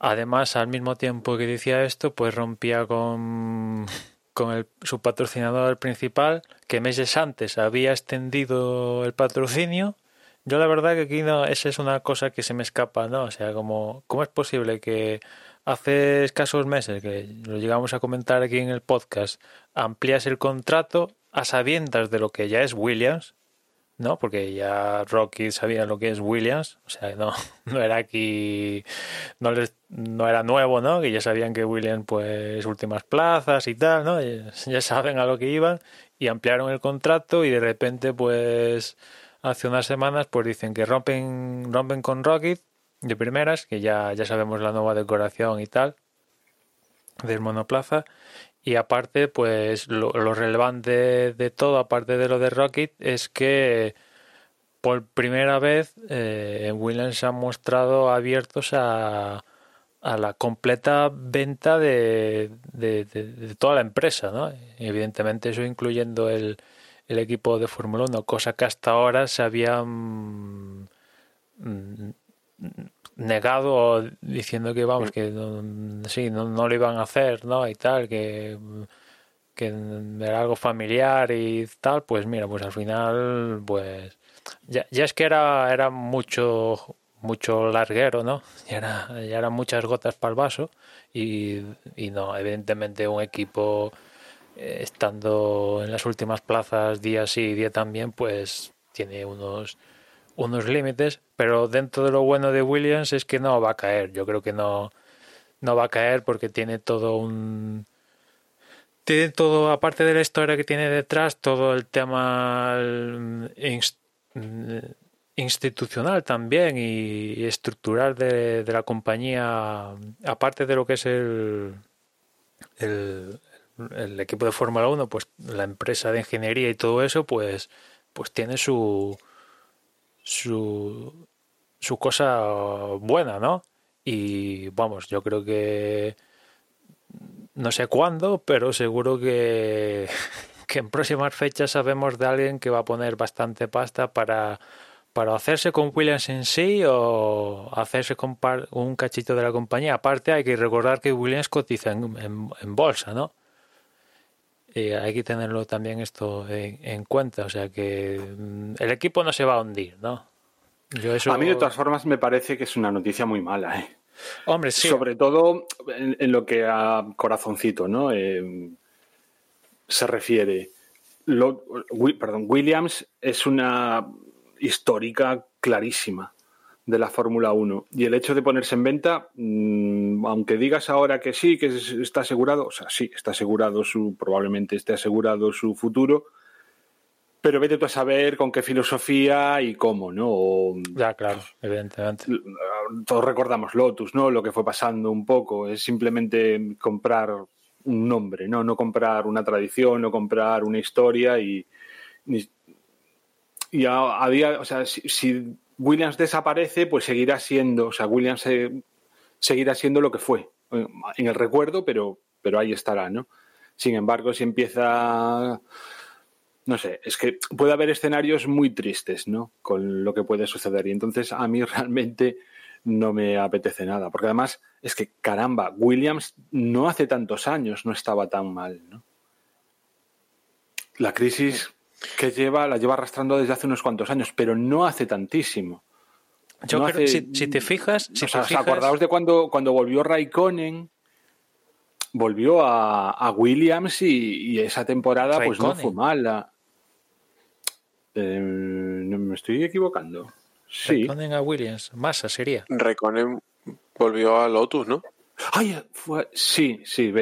además, al mismo tiempo que decía esto, pues rompía con, con su patrocinador principal, que meses antes había extendido el patrocinio yo la verdad que aquí no, esa es una cosa que se me escapa, ¿no? O sea, como, ¿cómo es posible que hace escasos meses, que lo llegamos a comentar aquí en el podcast, amplias el contrato a sabiendas de lo que ya es Williams, ¿no? Porque ya Rocky sabía lo que es Williams, o sea, no, no era aquí, no, les, no era nuevo, ¿no? Que ya sabían que Williams, pues, últimas plazas y tal, ¿no? Ya saben a lo que iban y ampliaron el contrato y de repente, pues hace unas semanas, pues dicen que rompen, rompen con Rocket de primeras, que ya, ya sabemos la nueva decoración y tal del monoplaza. Y aparte, pues lo, relevante de todo, aparte de lo de Rocket, es que por primera vez eh, Williams se han mostrado abiertos a, a la completa venta de, de, toda la empresa, ¿no? Evidentemente eso incluyendo el, el equipo de Fórmula 1, cosa que hasta ahora se había mm, negado diciendo que vamos que no, sí no, lo iban a hacer no y tal que que era algo familiar y tal pues mira pues al final pues ya, ya es que era era mucho mucho larguero no ya era ya eran muchas gotas para el vaso y, y no evidentemente un equipo eh, estando en las últimas plazas día sí y día también, pues tiene unos, unos límites, pero dentro de lo bueno de Williams es que no va a caer. Yo creo que no, no va a caer porque tiene todo un. Tiene todo, aparte de la historia que tiene detrás, todo el tema institucional también y, estructural de, de, la compañía, aparte de lo que es el, el, equipo de Fórmula 1, pues la empresa de ingeniería y todo eso, pues, pues tiene su, su, su cosa buena, ¿no? Y vamos, yo creo que no sé cuándo, pero seguro que, que en próximas fechas sabemos de alguien que va a poner bastante pasta para, para hacerse con Williams en sí o hacerse con un cachito de la compañía. Aparte hay que recordar que Williams cotiza en, en bolsa, ¿no? Eh, hay que tenerlo también esto en, cuenta. O sea que mm, el equipo no se va a hundir, ¿no? A mí, de todas formas, me parece que es una noticia muy mala, ¿eh? Hombre, sí. Sobre todo en, lo que a corazoncito, ¿no? Eh, se refiere. perdón, Williams es una histórica clarísima de la Fórmula 1. Y el hecho de ponerse en venta, mm, aunque digas ahora que sí, que está asegurado, o sea, sí, está asegurado su, probablemente esté asegurado su futuro, pero vete tú a saber con qué filosofía y cómo, ¿no? ya, claro, evidentemente. todos recordamos Lotus, ¿no? Lo que fue pasando un poco. Es simplemente comprar un nombre, ¿no? No comprar una tradición, no comprar una historia y. Y a, día, o sea, si, Williams desaparece, pues seguirá siendo, o sea, Williams seguirá siendo lo que fue en el recuerdo, pero, pero ahí estará, ¿no? Sin embargo, si empieza no sé, es que puede haber escenarios muy tristes, ¿no? Con lo que puede suceder. Y entonces a mí realmente no me apetece nada. Porque además es que, caramba, Williams no hace tantos años no estaba tan mal, ¿no? La crisis que lleva, la lleva arrastrando desde hace unos cuantos años, pero no hace tantísimo. Yo creo, si, te fijas... Si o acordaos de cuando, cuando volvió Raikkonen, volvió a, Williams y, esa temporada pues no fue mala. Eh, ¿Me estoy equivocando? Sí. Raikkonen a Williams, Massa sería. Raikkonen volvió a Lotus, ¿no? Ay, fue, sí, sí,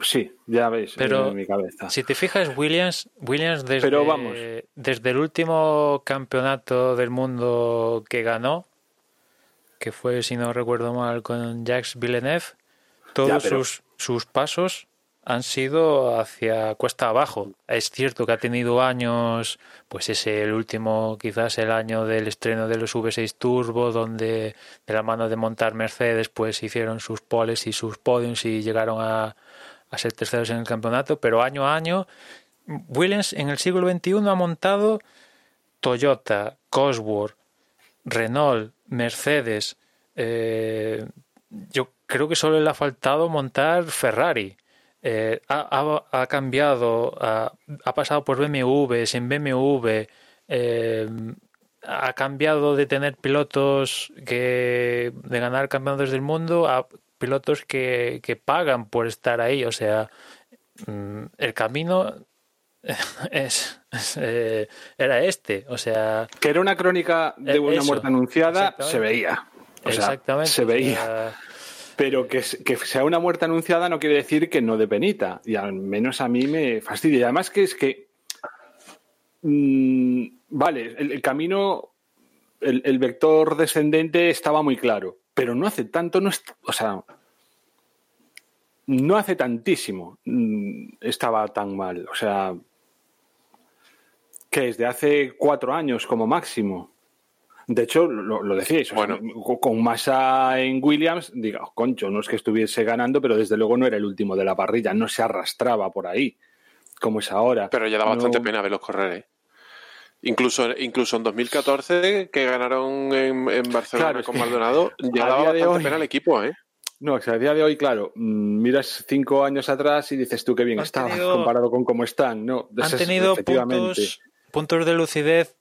sí, ya ves Pero en mi cabeza. Si te fijas, Williams, Williams desde, desde el último campeonato del mundo que ganó, que fue, si no recuerdo mal, con Jacques Villeneuve, todos sus, sus pasos han sido hacia cuesta abajo. Es cierto que ha tenido años, pues es el último, quizás el año del estreno de los V6 Turbo, donde de la mano de montar Mercedes, pues hicieron sus poles y sus podiums y llegaron a, a ser terceros en el campeonato, pero año a año, Williams en el siglo XXI ha montado Toyota, Cosworth, Renault, Mercedes. Eh, yo creo que solo le ha faltado montar Ferrari. Eh, ha, cambiado, ha, pasado por BMW, en BMW, eh, ha cambiado de tener pilotos que de ganar campeonatos del mundo a pilotos que, pagan por estar ahí. O sea, mm, el camino es, eh, era este. O sea, que era una crónica de una muerte anunciada, se veía. exactamente. Se veía. Pero que, sea una muerte anunciada no quiere decir que no de penita. Y al menos a mí me fastidia. Y además que es que. Mm, vale, el, camino, el, vector descendente estaba muy claro. Pero no hace tanto, no o sea. No hace tantísimo mm, estaba tan mal. O sea. Que es de hace cuatro años como máximo. De hecho, lo, decíais, bueno. con masa en Williams, diga, concho, no es que estuviese ganando, pero desde luego no era el último de la parrilla, no se arrastraba por ahí, como es ahora. Pero ya da bastante pena verlos correr, ¿eh? Incluso, incluso en 2014, que ganaron en, Barcelona con Maldonado, ya daba bastante pena el equipo, ¿eh? No, o sea, a día de hoy, claro, mm, miras cinco años atrás y dices tú qué bien estaba comparado con cómo están. No, han tenido puntos, puntos de lucidez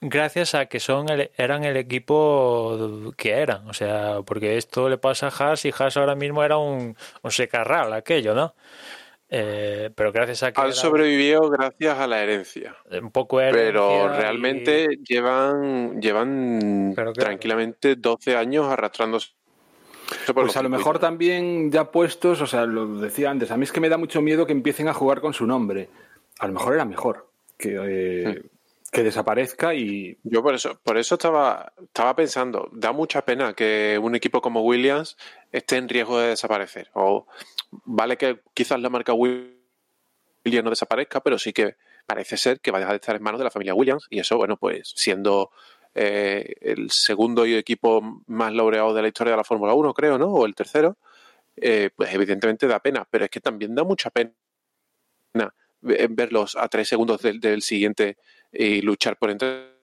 gracias a que son eran el equipo que eran. O sea, porque esto le pasa a Haas y Haas ahora mismo era un, un secarral, aquello, ¿no? Eh, pero gracias a que. Han sobrevivido gracias a la herencia. Un poco Pero realmente llevan, llevan tranquilamente 12 años arrastrándose. Pues a lo mejor también ya puestos, o sea, lo decía antes, a mí es que me da mucho miedo que empiecen a jugar con su nombre. A lo mejor era mejor que, eh, que desaparezca y yo por eso por eso estaba estaba pensando da mucha pena que un equipo como Williams esté en riesgo de desaparecer. O vale que quizás la marca Williams no desaparezca pero sí que parece ser que va a dejar de estar en manos de la familia Williams. Y eso bueno pues siendo eh, el segundo equipo más laureado de la historia de la Fórmula 1 creo no o el tercero eh, pues evidentemente da pena pero es que también da mucha pena verlos a tres segundos del siguiente y luchar por entrar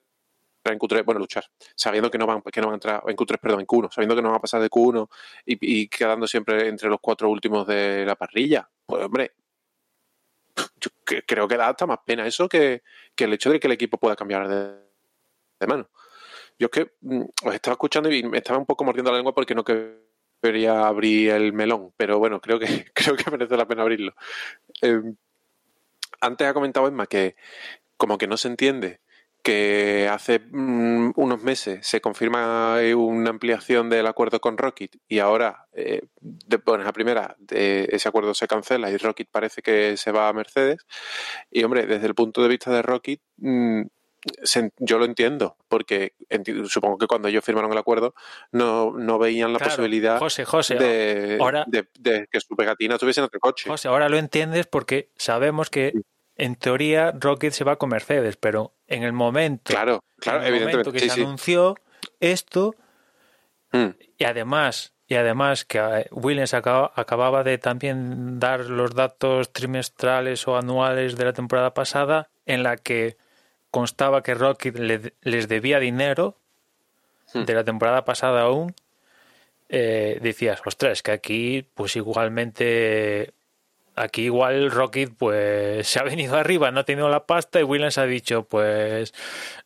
en Q3, bueno, luchar, sabiendo que no van, que no van a entrar en Q3, perdón, en Q1, sabiendo que no van a pasar de Q1 y, quedando siempre entre los cuatro últimos de la parrilla. Pues hombre, yo creo que da hasta más pena eso que, el hecho de que el equipo pueda cambiar de, mano. Yo es que mm, os estaba escuchando y me estaba un poco mordiendo la lengua porque no quería abrir el melón, pero bueno, creo que, creo que merece la pena abrirlo. Em, antes ha comentado Emma que como que no se entiende que hace mm, unos meses se confirma una ampliación del acuerdo con Rocket y ahora, eh, de, bueno, a primera, ese acuerdo se cancela y Rocket parece que se va a Mercedes. Y hombre, desde el punto de vista de Rocket, mm, yo lo entiendo, porque supongo que cuando ellos firmaron el acuerdo no, no veían la posibilidad de, que su pegatina estuviese en otro coche. José, ahora lo entiendes porque sabemos que en teoría Rocket se va con Mercedes, pero en el momento, claro, claro, evidentemente, que se anunció esto, mm. y además y además que eh, Williams acababa de también dar los datos trimestrales o anuales de la temporada pasada en la que constaba que Rocket les debía dinero hmm. de la temporada pasada aún, eh, decías, ostras, que aquí pues igualmente aquí igual Rocket pues se ha venido arriba, no ha tenido la pasta y Williams ha dicho pues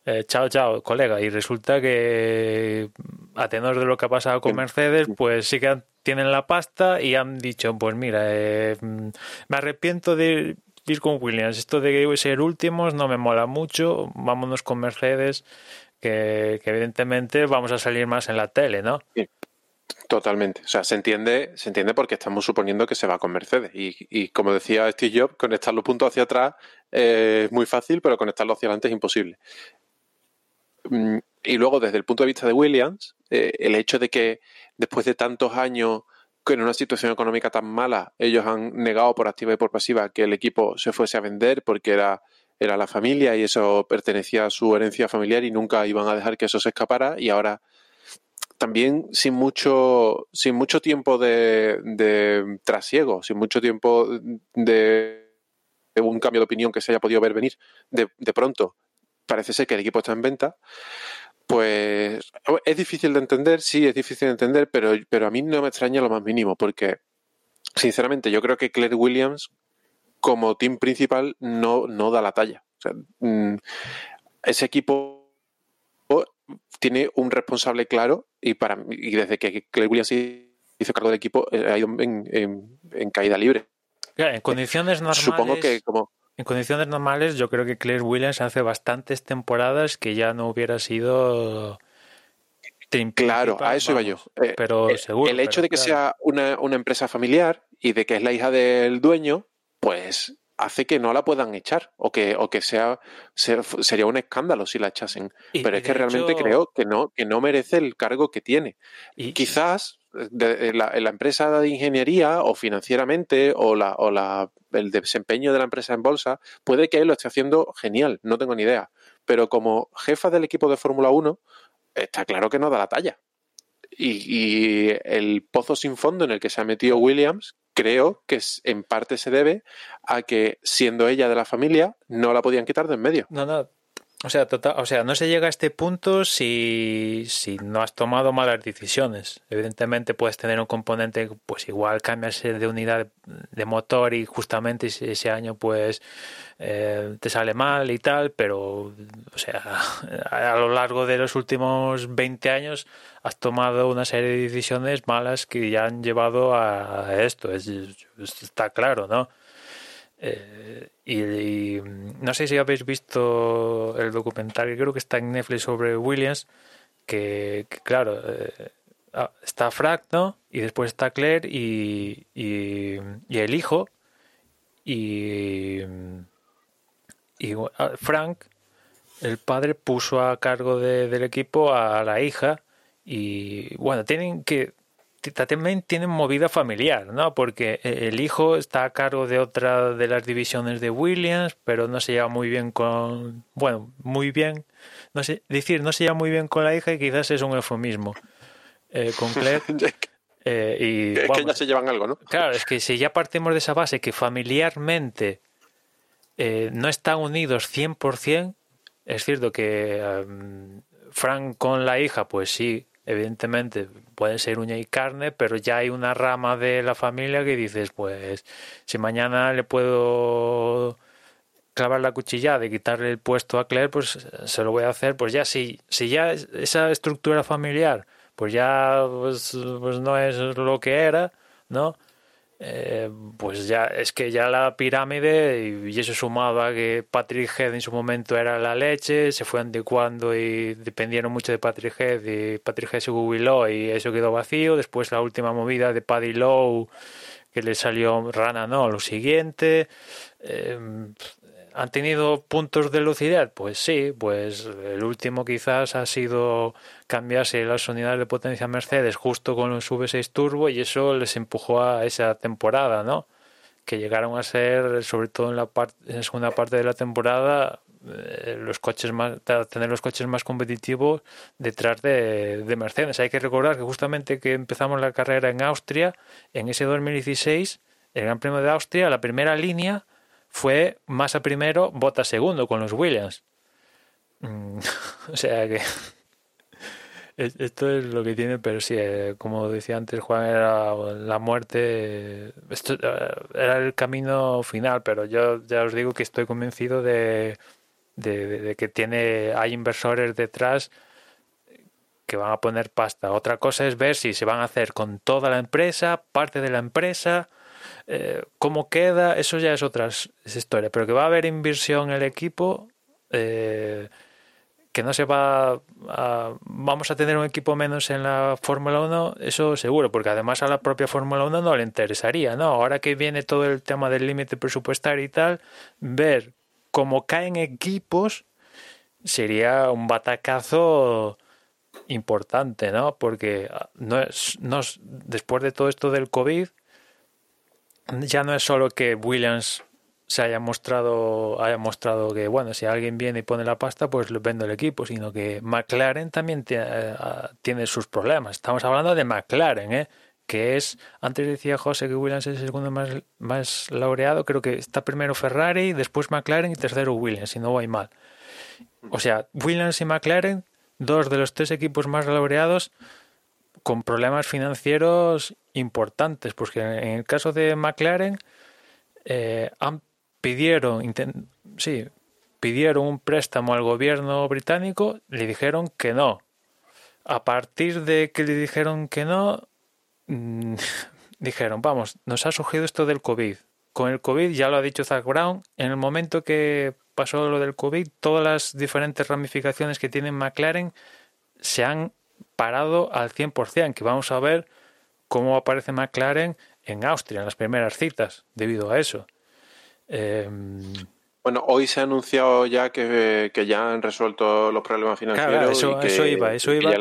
eh, chao chao colega. Y resulta que a tenor de lo que ha pasado con Mercedes pues sí que tienen la pasta y han dicho pues mira eh, me arrepiento de ir con Williams, esto de ser últimos no me mola mucho, vámonos con Mercedes que, que evidentemente vamos a salir más en la tele, ¿no? Totalmente. O sea, se entiende, se entiende porque estamos suponiendo que se va con Mercedes. Y, como decía Steve Jobs, conectar los puntos hacia atrás es muy fácil, pero conectarlos hacia adelante es imposible. Mm, y luego, desde el punto de vista de Williams, eh, el hecho de que después de tantos años en una situación económica tan mala, ellos han negado por activa y por pasiva que el equipo se fuese a vender porque era, era la familia y eso pertenecía a su herencia familiar y nunca iban a dejar que eso se escapara y ahora también sin mucho, sin mucho tiempo de, de trasiego, sin mucho tiempo de, un cambio de opinión que se haya podido ver venir de, de pronto. Parece ser que el equipo está en venta. Pues es difícil de entender, sí, es difícil de entender, pero, pero a mí no me extraña lo más mínimo, porque sinceramente yo creo que Claire Williams como team principal no, no da la talla. Mm, ese equipo tiene un responsable claro y para y desde que Clay Williams hizo cargo del equipo eh, ha ido en, caída libre. en condiciones normales. Supongo que como en condiciones normales, yo creo que Claire Williams hace bastantes temporadas que ya no hubiera sido. Claro, a eso iba yo. Eh, pero eh, seguro. El hecho de que sea una, una, empresa familiar y de que es la hija del dueño, pues hace que no la puedan echar o que, o que sea, sería un escándalo si la echasen. Pero es que realmente creo que no, que no merece el cargo que tiene. Y, Quizás de, la, la, empresa de ingeniería o financieramente o, la, o la, el desempeño de la empresa en bolsa, puede que él lo esté haciendo genial, no tengo ni idea. Pero como jefa del equipo de Fórmula 1, está claro que no da la talla. Y, y, el pozo sin fondo en el que se ha metido Williams, creo que en parte se debe a que siendo ella de la familia no la podían quitar de en medio. No, no. O sea, tota, o sea, no se llega a este punto si, si no has tomado malas decisiones. Evidentemente puedes tener un componente, pues igual cambiarse de unidad de motor y justamente ese año pues eh, te sale mal y tal, pero o sea, a lo largo de los últimos 20 años has tomado una serie de decisiones malas que ya han llevado a esto, es, está claro, ¿no? Eh, y, no sé si habéis visto el documental, creo que está en Netflix sobre Williams, que, claro, eh, ah, está Frank, ¿no? Y después está Claire y, y, el hijo. Y, y ah, Frank, el padre, puso a cargo del equipo a la hija. Y bueno, tienen que también tienen movida familiar, ¿no? Porque eh, el hijo está a cargo de otra de las divisiones de Williams, pero no se lleva muy bien con, bueno, muy bien, no sé, decir, no se lleva muy bien con la hija y quizás es un eufemismo. Eh, con Claire. Eh, y, es que ya se llevan algo, ¿no? Claro, es que si ya partimos de esa base que familiarmente no están unidos 100%, es cierto que Frank con la hija, pues sí, evidentemente puede ser uña y carne, pero ya hay una rama de la familia que dices, pues si mañana le puedo clavar la cuchillada y quitarle el puesto a Claire, pues se lo voy a hacer, pues ya si, si ya esa estructura familiar, pues ya pues, pues no es lo que era, ¿no? Eh, pues ya es que ya la pirámide y eso sumado a que Patrick Head en su momento era la leche, se fue anticuando y dependieron mucho de Patrick Head y Patrick Head se jubiló y eso quedó vacío, después la última movida de Paddy Lowe que le salió rana, no, lo siguiente, eh, ¿Han tenido puntos de lucidez? Pues sí, pues el último quizás ha sido cambiarse las unidades de potencia Mercedes justo con los V6 Turbo y eso les empujó a esa temporada, ¿no? Que llegaron a ser, sobre todo en la, en la segunda parte de la temporada, eh, los coches más, tener los coches más competitivos detrás de, de, Mercedes. Hay que recordar que justamente que empezamos la carrera en Austria, en ese 2016, el Gran Premio de Austria, la primera línea fue Massa primero, Bota segundo con los Williams. Mm, o sea que esto es lo que tiene, pero sí, eh, como decía antes Juan, era la muerte, esto eh, era el camino final, pero yo ya os digo que estoy convencido de, de, que tiene hay inversores detrás que van a poner pasta. Otra cosa es ver si se van a hacer con toda la empresa, parte de la empresa, eh, cómo queda, eso ya es otra historia, pero que va a haber inversión en el equipo, eh, que no se va a, vamos a tener un equipo menos en la Fórmula 1, eso seguro, porque además a la propia Fórmula 1 no le interesaría, ¿no? Ahora que viene todo el tema del límite presupuestario y tal, ver cómo caen equipos sería un batacazo importante, ¿no? Porque no es, no después de todo esto del COVID, ya no es solo que Williams se haya mostrado, haya mostrado que, bueno, si alguien viene y pone la pasta, pues lo vende el equipo, sino que McLaren también eh, tiene, sus problemas. Estamos hablando de McLaren, ¿eh? que es, antes decía José que Williams es el segundo más, más laureado, creo que está primero Ferrari, después McLaren y tercero Williams, si no voy mal. O sea, Williams y McLaren, dos de los tres equipos más laureados, con problemas financieros importantes, porque en el caso de McLaren eh, han, pidieron, sí, pidieron un préstamo al gobierno británico, le dijeron que no. A partir de que le dijeron que no, mm, dijeron, vamos, nos ha surgido esto del COVID. Con el COVID, ya lo ha dicho Zach Brown, en el momento que pasó lo del COVID, todas las diferentes ramificaciones que tiene McLaren se han parado al 100%, que vamos a ver cómo aparece McLaren en Austria, en las primeras citas, debido a eso. Em, bueno, hoy se ha anunciado ya que, ya han resuelto los problemas financieros. eso, eso iba, eso iba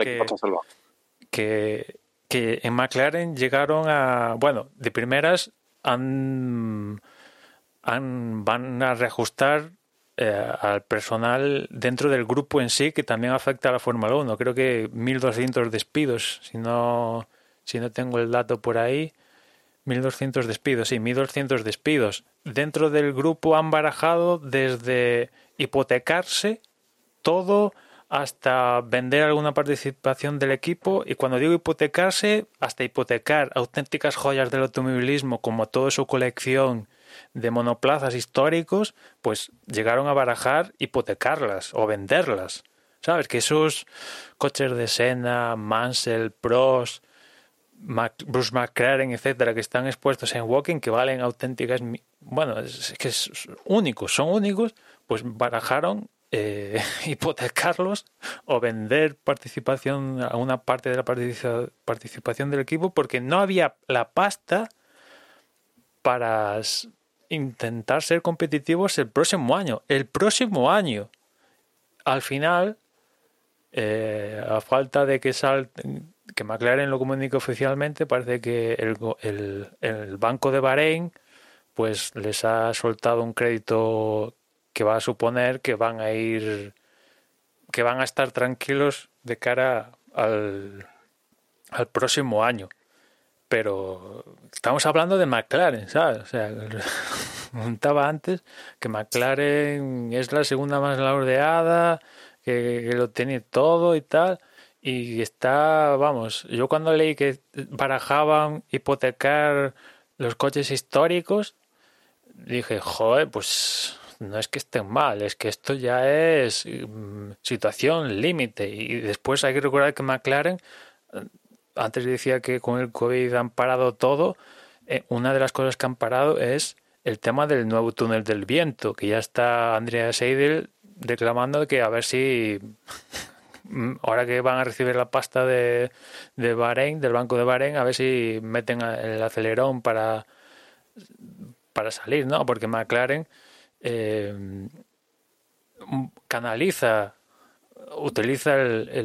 que, que, en McLaren llegaron a, bueno, de primeras han, han van a reajustar eh, al personal dentro del grupo en sí, que también afecta a la Fórmula 1. Creo que 1.200 despidos, si no, si no tengo el dato por ahí. 1.200 despidos, sí, 1.200 despidos. Dentro del grupo han barajado desde hipotecarse todo hasta vender alguna participación del equipo y cuando digo hipotecarse, hasta hipotecar auténticas joyas del automovilismo como toda su colección de monoplazas históricos, pues llegaron a barajar hipotecarlas o venderlas. ¿Sabes? Que esos coches de Senna, Mansell, Prost, Bruce McLaren, etcétera, que están expuestos en Walking, que valen auténticas, bueno, es que es únicos, son únicos, pues barajaron eh, hipotecarlos o vender participación a una parte de la participación del equipo porque no había la pasta para intentar ser competitivos el próximo año. El próximo año. Al final, eh, a falta de que salten, que McLaren lo comunique oficialmente, parece que el, el, el, banco de Bahrein pues les ha soltado un crédito que va a suponer que van a ir que van a estar tranquilos de cara al, al próximo año pero estamos hablando de McLaren, ¿sabes? O sea, contaba antes que McLaren es la segunda más laureada, que, lo tiene todo y tal, y está, vamos, yo cuando leí que barajaban hipotecar los coches históricos, dije, joder, pues no es que estén mal, es que esto ya es mm, situación límite. Y después hay que recordar que McLaren antes decía que con el COVID han parado todo. Eh, una de las cosas que han parado es el tema del nuevo túnel del viento, que ya está Andrea Seidel reclamando que a ver si ahora que van a recibir la pasta de, de Bahrein, del banco de Bahrein, a ver si meten el acelerón para, para salir, ¿no? Porque McLaren eh, canaliza, utiliza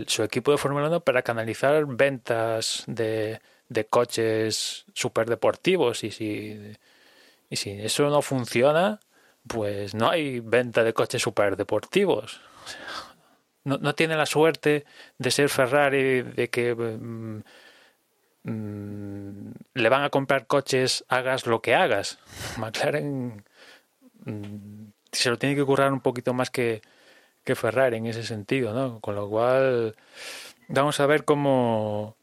su equipo de Fórmula 1 para canalizar ventas de, de coches superdeportivos y si, y si eso no funciona, pues no hay venta de coches superdeportivos. No, no tiene la suerte de ser Ferrari, de que mm, mm, le van a comprar coches, hagas lo que hagas. McLaren mm, se lo tiene que currar un poquito más que, que Ferrari en ese sentido, ¿no? Con lo cual, vamos a ver cómo,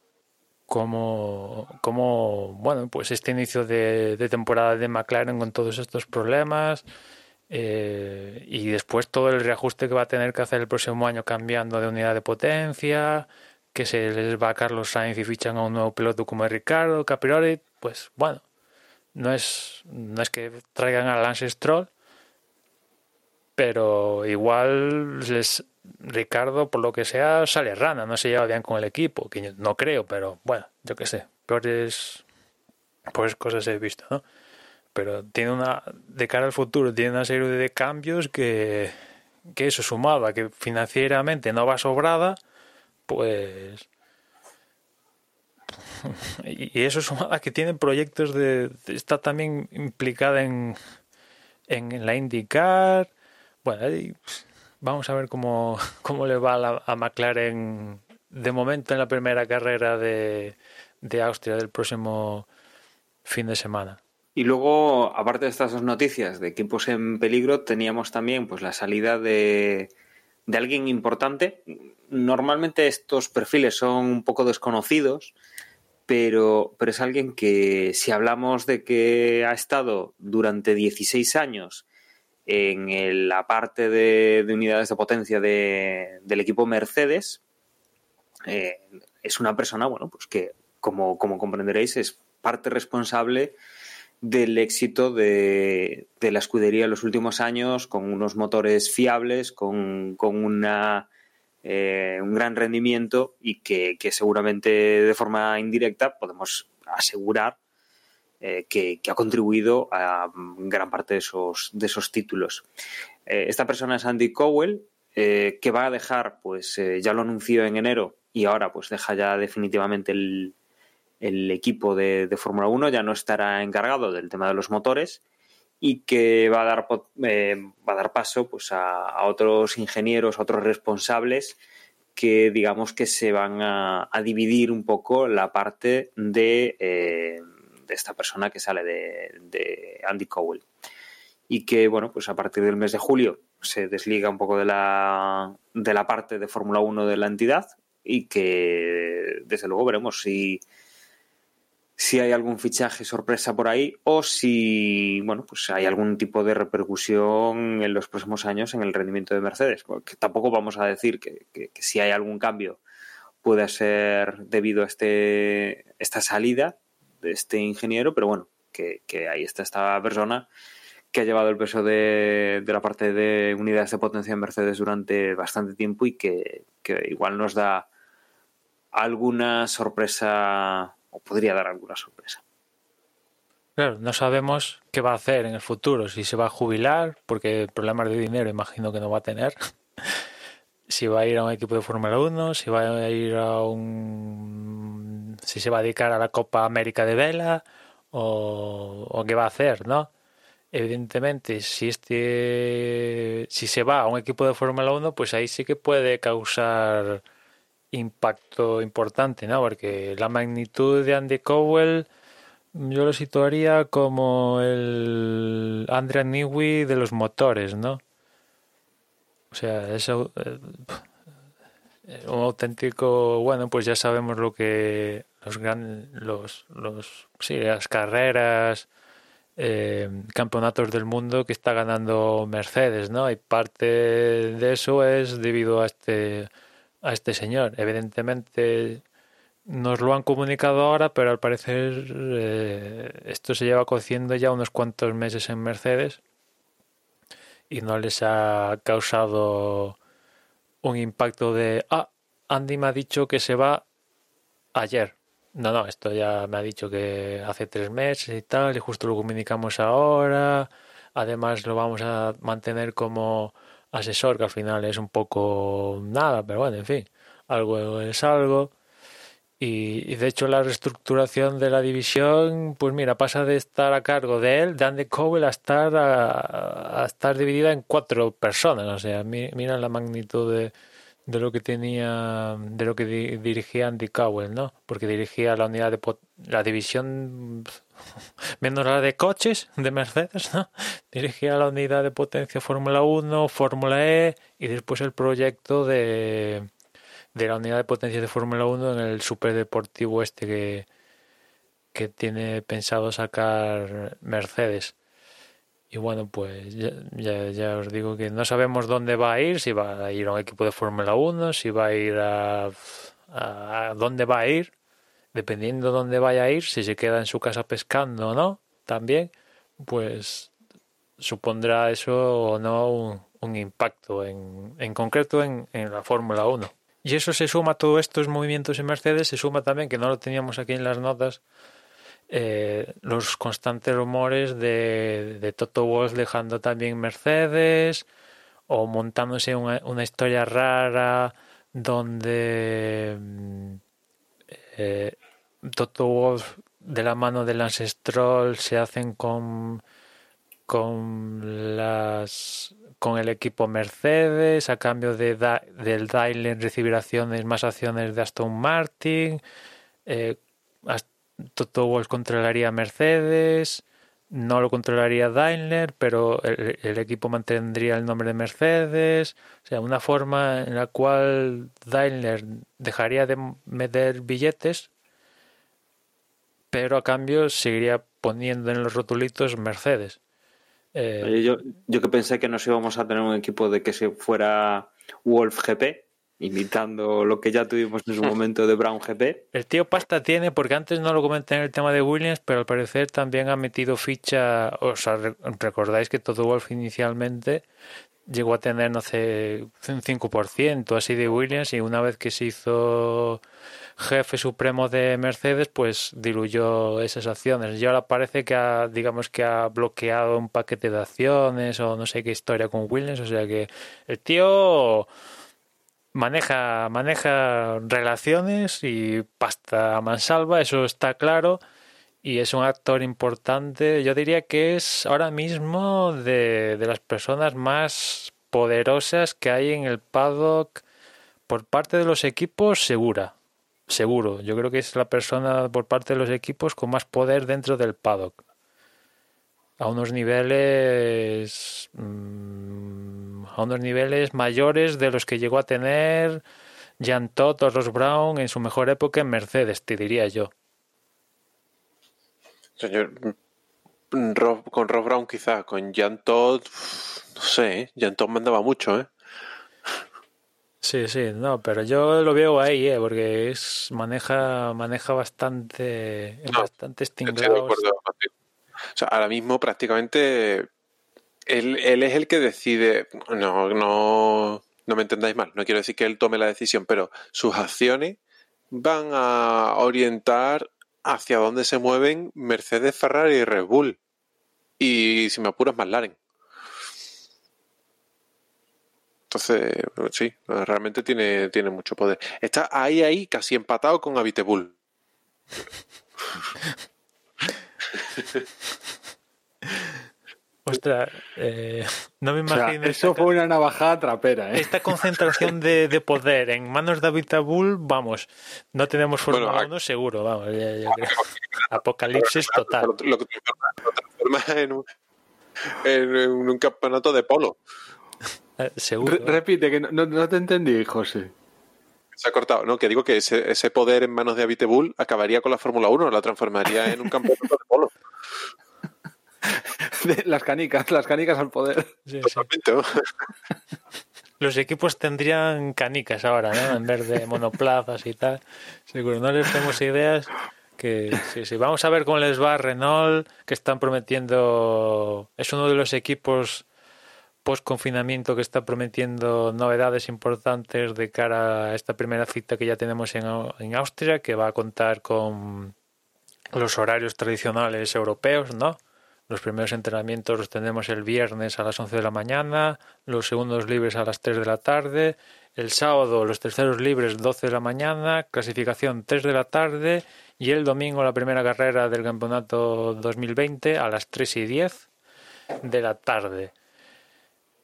cómo, cómo bueno, pues este inicio de, temporada de McLaren con todos estos problemas eh, y después todo el reajuste que va a tener que hacer el próximo año cambiando de unidad de potencia, que se les va a Carlos Sainz y fichan a un nuevo piloto como Ricardo Capirori, pues bueno, no es, no es que traigan a Lance Stroll, pero igual les, Ricardo, por lo que sea, sale rana, no se lleva bien con el equipo, que no creo, pero bueno, yo qué sé, peores, pues cosas he visto, ¿no? Pero tiene una, de cara al futuro, tiene una serie de cambios que, que eso sumado a que financieramente no va sobrada, pues... Y eso sumado a que tiene proyectos de... Está también implicada en, en la IndyCar bueno, vamos a ver cómo, cómo le va a, McLaren de momento en la primera carrera de, de Austria del próximo fin de semana. Y luego, aparte de estas dos noticias de equipos en peligro, teníamos también pues la salida de, de alguien importante. Normalmente estos perfiles son un poco desconocidos, pero, pero es alguien que si hablamos de que ha estado durante 16 años en la parte de, unidades de potencia del equipo Mercedes, eh, es una persona, bueno, pues que, como, como comprenderéis, es parte responsable del éxito de, la escudería en los últimos años, con unos motores fiables, con, una, eh, un gran rendimiento y que, seguramente de forma indirecta podemos asegurar eh, que, ha contribuido a gran parte de esos, de esos títulos. Eh, esta persona es Andy Cowell, que va a dejar, pues ya lo anunció en enero y ahora pues deja ya definitivamente el, equipo de, Fórmula 1, ya no estará encargado del tema de los motores y que va a dar, va a dar paso pues, a, otros ingenieros, a otros responsables que digamos que se van a, dividir un poco la parte de de esta persona que sale de, Andy Cowell. Y que, bueno, pues a partir del mes de julio se desliga un poco de la, de la parte de Fórmula 1 de la entidad y que, desde luego, veremos si, si hay algún fichaje sorpresa por ahí o si, bueno, pues hay algún tipo de repercusión en los próximos años en el rendimiento de Mercedes. Porque tampoco vamos a decir que, si hay algún cambio puede ser debido a este, esta salida, de este ingeniero, pero bueno, que, ahí está esta persona que ha llevado el peso de, la parte de unidades de potencia en Mercedes durante bastante tiempo y que, igual nos da alguna sorpresa o podría dar alguna sorpresa. Claro, no sabemos qué va a hacer en el futuro, si se va a jubilar, porque problemas de dinero imagino que no va a tener, si va a ir a un equipo de Fórmula 1, si va a ir a un si se va a dedicar a la Copa América de Vela o, qué va a hacer, ¿no? Evidentemente, si este si se va a un equipo de Fórmula 1, pues ahí sí que puede causar impacto importante, ¿no? Porque la magnitud de Andy Cowell yo lo situaría como el Andrea Newey de los motores, ¿no? O sea, eso eh, un auténtico, bueno, pues ya sabemos lo que los gran, los, sí, las carreras, eh, campeonatos del mundo que está ganando Mercedes, ¿no? Y parte de eso es debido a este a este señor. Evidentemente nos lo han comunicado ahora, pero al parecer eh, esto se lleva cociendo ya unos cuantos meses en Mercedes y no les ha causado un impacto de ah, Andy me ha dicho que se va ayer. No, no, esto ya me ha dicho que hace tres meses y tal, y justo lo comunicamos ahora. además lo vamos a mantener como asesor, que al final es un poco nada, pero bueno, en fin, algo es algo. Y, de hecho la reestructuración de la división, pues mira, pasa de estar a cargo de él, de Andy Cowell, a estar, a, estar dividida en cuatro personas. O sea, mira la magnitud de, de lo que tenía, de lo que dirigía Andy Cowell, ¿no? Porque dirigía la unidad de la división menos la de coches de Mercedes, ¿no? Dirigía la unidad de potencia Fórmula 1, Fórmula E y después el proyecto de, de la unidad de potencia de Fórmula 1 en el superdeportivo este que, que tiene pensado sacar Mercedes. Y bueno, pues ya, ya, os digo que no sabemos dónde va a ir, si va a ir a un equipo de Fórmula 1, si va a ir a, dónde va a ir, dependiendo de dónde vaya a ir, si se queda en su casa pescando o no, también, pues supondrá eso o no un, impacto en, en concreto en, en la Fórmula 1. Y eso se suma a todos estos movimientos en Mercedes, se suma también, que no lo teníamos aquí en las notas, eh, los constantes rumores de, de Toto Wolff dejando también Mercedes o montándose una, una historia rara donde mm, eh, Toto Wolff de la mano del Ancestral se hacen con con las con el equipo Mercedes a cambio de del Daimler recibir acciones más acciones de Aston Martin eh, Toto Wolff controlaría Mercedes, no lo controlaría Daimler, pero el, equipo mantendría el nombre de Mercedes. O sea, una forma en la cual Daimler dejaría de meter billetes, pero a cambio seguiría poniendo en los rotulitos Mercedes. Eh, yo, yo que pensé que nos íbamos a tener un equipo de que se fuera Wolf GP, imitando lo que ya tuvimos en su momento de Brown GP. El tío pasta tiene, porque antes no lo comenté en el tema de Williams, pero al parecer también ha metido ficha, o sea, recordáis que todo Wolf inicialmente llegó a tener, no sé, un 5% así de Williams y una vez que se hizo jefe supremo de Mercedes, pues diluyó esas acciones. Y ahora parece que ha, digamos que ha bloqueado un paquete de acciones o no sé qué historia con Williams, o sea que el tío maneja, maneja relaciones y pasta mansalva, eso está claro. Y es un actor importante. Yo diría que es ahora mismo de, de las personas más poderosas que hay en el paddock por parte de los equipos, segura. Seguro. Yo creo que es la persona por parte de los equipos con más poder dentro del paddock. A unos niveles. Mmm, a unos niveles mayores de los que llegó a tener Jan Todd o Ross Brown en su mejor época en Mercedes, te diría yo. Señor, con Ross Brown quizá, con Jan Todd, no sé, ¿eh? Jan Todd mandaba mucho, ¿eh? Sí, sí, no, pero yo lo veo ahí, ¿eh? porque es maneja maneja bastante, bastante O sea, ahora mismo prácticamente él, es el que decide, no, no, no me entendáis mal, no quiero decir que él tome la decisión, pero sus acciones van a orientar hacia dónde se mueven Mercedes, Ferrari y Red Bull. Y si me apuras, McLaren. Entonces, sí, realmente tiene, tiene mucho poder. Está ahí, ahí, casi empatado con Bull. Ostras, eh, no me imagino. eso fue una navajada trapera. ¿eh? Esta concentración de, poder en manos de Abitabul, vamos, no tenemos Fórmula 1 seguro, vamos. Apocalipsis total. Lo, que transforma en un, en un campeonato de polo. Eh, seguro. repite, que no, no, te entendí, José. Se ha cortado, ¿no? Que digo que ese, ese poder en manos de Abitebul acabaría con la Fórmula 1, la transformaría en un campeonato de polo. Las canicas, las canicas al poder. Los equipos tendrían canicas ahora, ¿no? En vez de monoplazas y tal. Seguro, no les tenemos ideas. Que sí, sí. Vamos a ver cómo les va a Renault, que están prometiendo. Es uno de los equipos post confinamiento que está prometiendo novedades importantes de cara a esta primera cita que ya tenemos en, en Austria, que va a contar con los horarios tradicionales europeos, ¿no? Los primeros entrenamientos los tenemos el viernes a las 11 de la mañana, los segundos libres a las 3 de la tarde, el sábado los terceros libres 12 de la mañana, clasificación 3 de la tarde y el domingo la primera carrera del campeonato 2020 a las 3 y 10 de la tarde.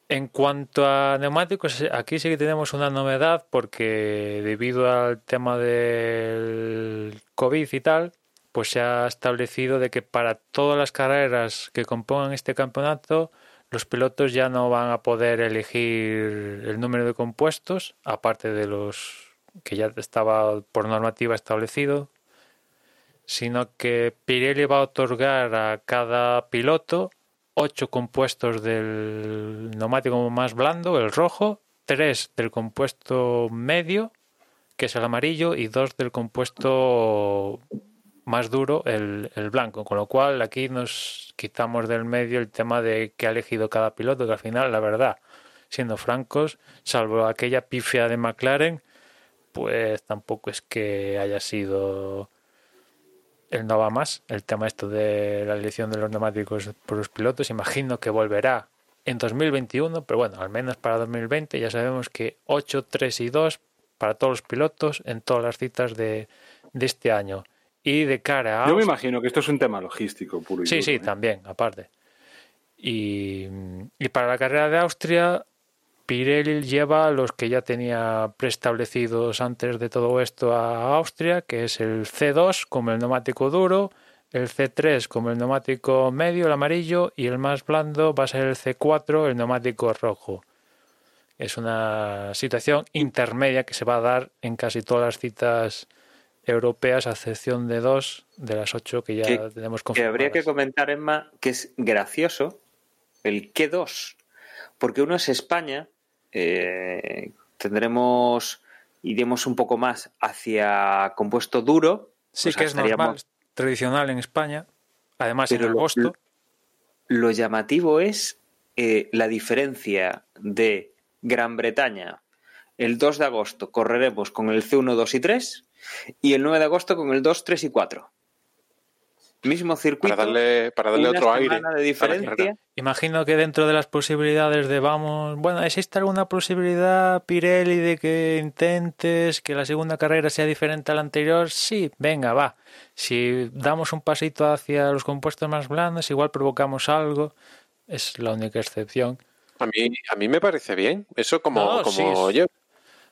En cuanto a neumáticos, aquí sí que tenemos una novedad porque debido al tema del COVID y tal, pues se ha establecido de que para todas las carreras que compongan este campeonato, los pilotos ya no van a poder elegir el número de compuestos, aparte de los que ya estaba por normativa establecido, sino que Pirelli va a otorgar a cada piloto ocho compuestos del neumático más blando, el rojo, tres del compuesto medio, que es el amarillo, y dos del compuesto más duro, el, el, blanco. Con lo cual aquí nos quitamos del medio el tema de qué ha elegido cada piloto, que al final, la verdad, siendo francos, salvo aquella pifia de McLaren, pues tampoco es que haya sido el no va más, el tema esto de la elección de los neumáticos por los pilotos, imagino que volverá en 2021, pero bueno, al menos para 2020 ya sabemos que 8, 3 y 2 para todos los pilotos en todas las citas de, de este año. Y de cara a... Yo me imagino que esto es un tema logístico puro y Sí, duro, sí, ¿eh? también, aparte. Y, y para la carrera de Austria, Pirelli lleva los que ya tenía preestablecidos antes de todo esto a Austria, que es el C2 como el neumático duro, el C3 como el neumático medio, el amarillo, y el más blando va a ser el C4, el neumático rojo. Es una situación intermedia que se va a dar en casi todas las citas europeas, a excepción de dos de las ocho que ya que, tenemos confirmadas. Que habría que comentar, Emma, que es gracioso el Q2, porque uno es España, eh, tendremos, iremos un poco más hacia compuesto duro. Sí, que es normal, tradicional en España, además en agosto. Lo, lo llamativo es eh, la diferencia de Gran Bretaña. El 2 de agosto correremos con el C1, 2 y 3 y el 9 de agosto con el 2, 3 y 4. Mismo circuito. Para darle, para darle otro aire. De diferencia. Imagino que dentro de las posibilidades de vamos, bueno, ¿existe alguna posibilidad, Pirelli, de que intentes que la segunda carrera sea diferente a la anterior? Sí, venga, va. Si damos un pasito hacia los compuestos más blandos, igual provocamos algo. Es la única excepción. A mí, a mí me parece bien. Eso como, No, como sí, es- oye,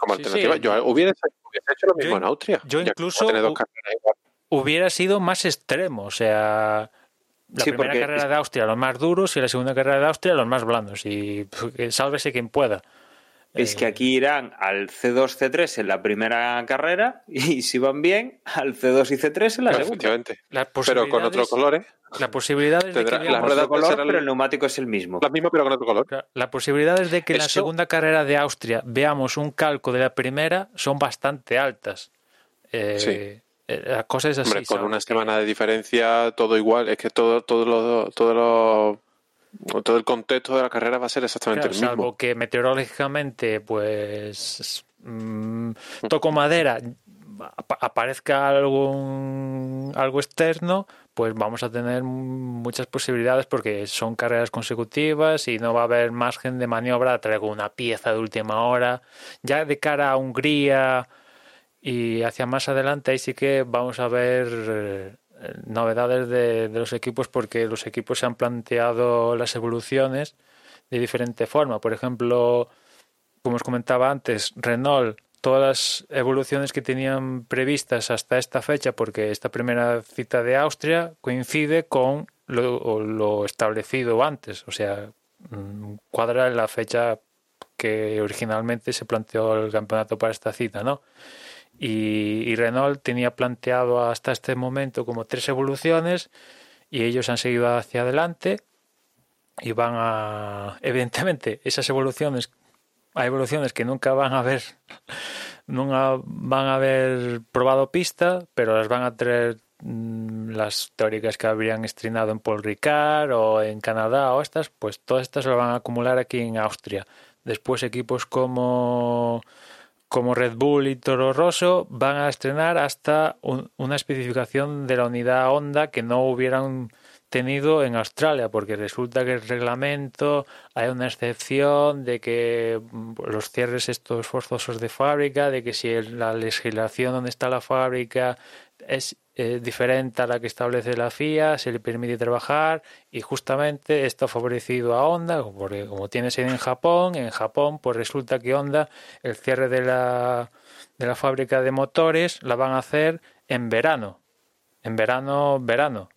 como Sí, alternativa. sí. Yo hubiese hecho lo mismo Yo- en Austria. yo incluso-. Hubiera sido más extremo, o sea, la Sí, primera porque carrera de Austria los más duros y la segunda carrera de Austria los más blandos. Y que sálvese quien pueda. Es Eh, que aquí irán al C2, C3 en la primera carrera y si van bien, al C2 y C3 en la segunda. efectivamente. las Pero con otros posibilidades- colores. La posibilidad es de que ruedas Otro color, pero el neumático es el mismo. Las mismas, pero con otro color. Claro, Las posibilidades de que en la segunda carrera de Austria veamos un calco de la primera son bastante altas. Eh, Sí. eh, La cosa es así. Hombre, con ¿sabes? una semana de diferencia, todo igual. Es que todo, todo, lo, todo, lo- todo el contexto de la carrera va a ser exactamente Claro, el mismo. salvo que meteorológicamente, pues mm, toco madera, ap- aparezca algún algo externo, pues vamos a tener muchas posibilidades porque son carreras consecutivas y no va a haber margen de maniobra. Traigo una pieza de última hora. Ya de cara a Hungría y hacia más adelante, ahí sí que vamos a ver novedades de, los equipos porque los equipos se han planteado las evoluciones de diferente forma. Por ejemplo, como os comentaba antes, Renault, todas las evoluciones que tenían previstas hasta esta fecha, porque esta primera cita de Austria coincide con lo, lo establecido antes, o sea, mm, cuadra la fecha que originalmente se planteó el campeonato para esta cita, ¿no? Y, y Renault tenía planteado hasta este momento como tres evoluciones y ellos han seguido hacia adelante y van a evidentemente esas evoluciones hay evoluciones que nunca van a haber nunca van a haber probado pista pero las van a traer mm, las teóricas que habrían estrenado en Paul Ricard o en Canadá o estas pues todas estas las van a acumular aquí en Austria. Después equipos como como Red Bull y Toro Rosso van a estrenar hasta un- una especificación de la unidad Honda que no hubieran tenido en Australia, porque resulta que el reglamento hay una excepción de que mm, los cierres estos forzosos de fábrica, de que si la legislación donde está la fábrica es eh, diferente a la que establece la FIA, se le permite trabajar y justamente esto ha favorecido a Honda, porque como tiene sede en Japón, en Japón pues resulta que Honda el cierre de la, de la fábrica de motores la van a hacer en verano, en verano, verano,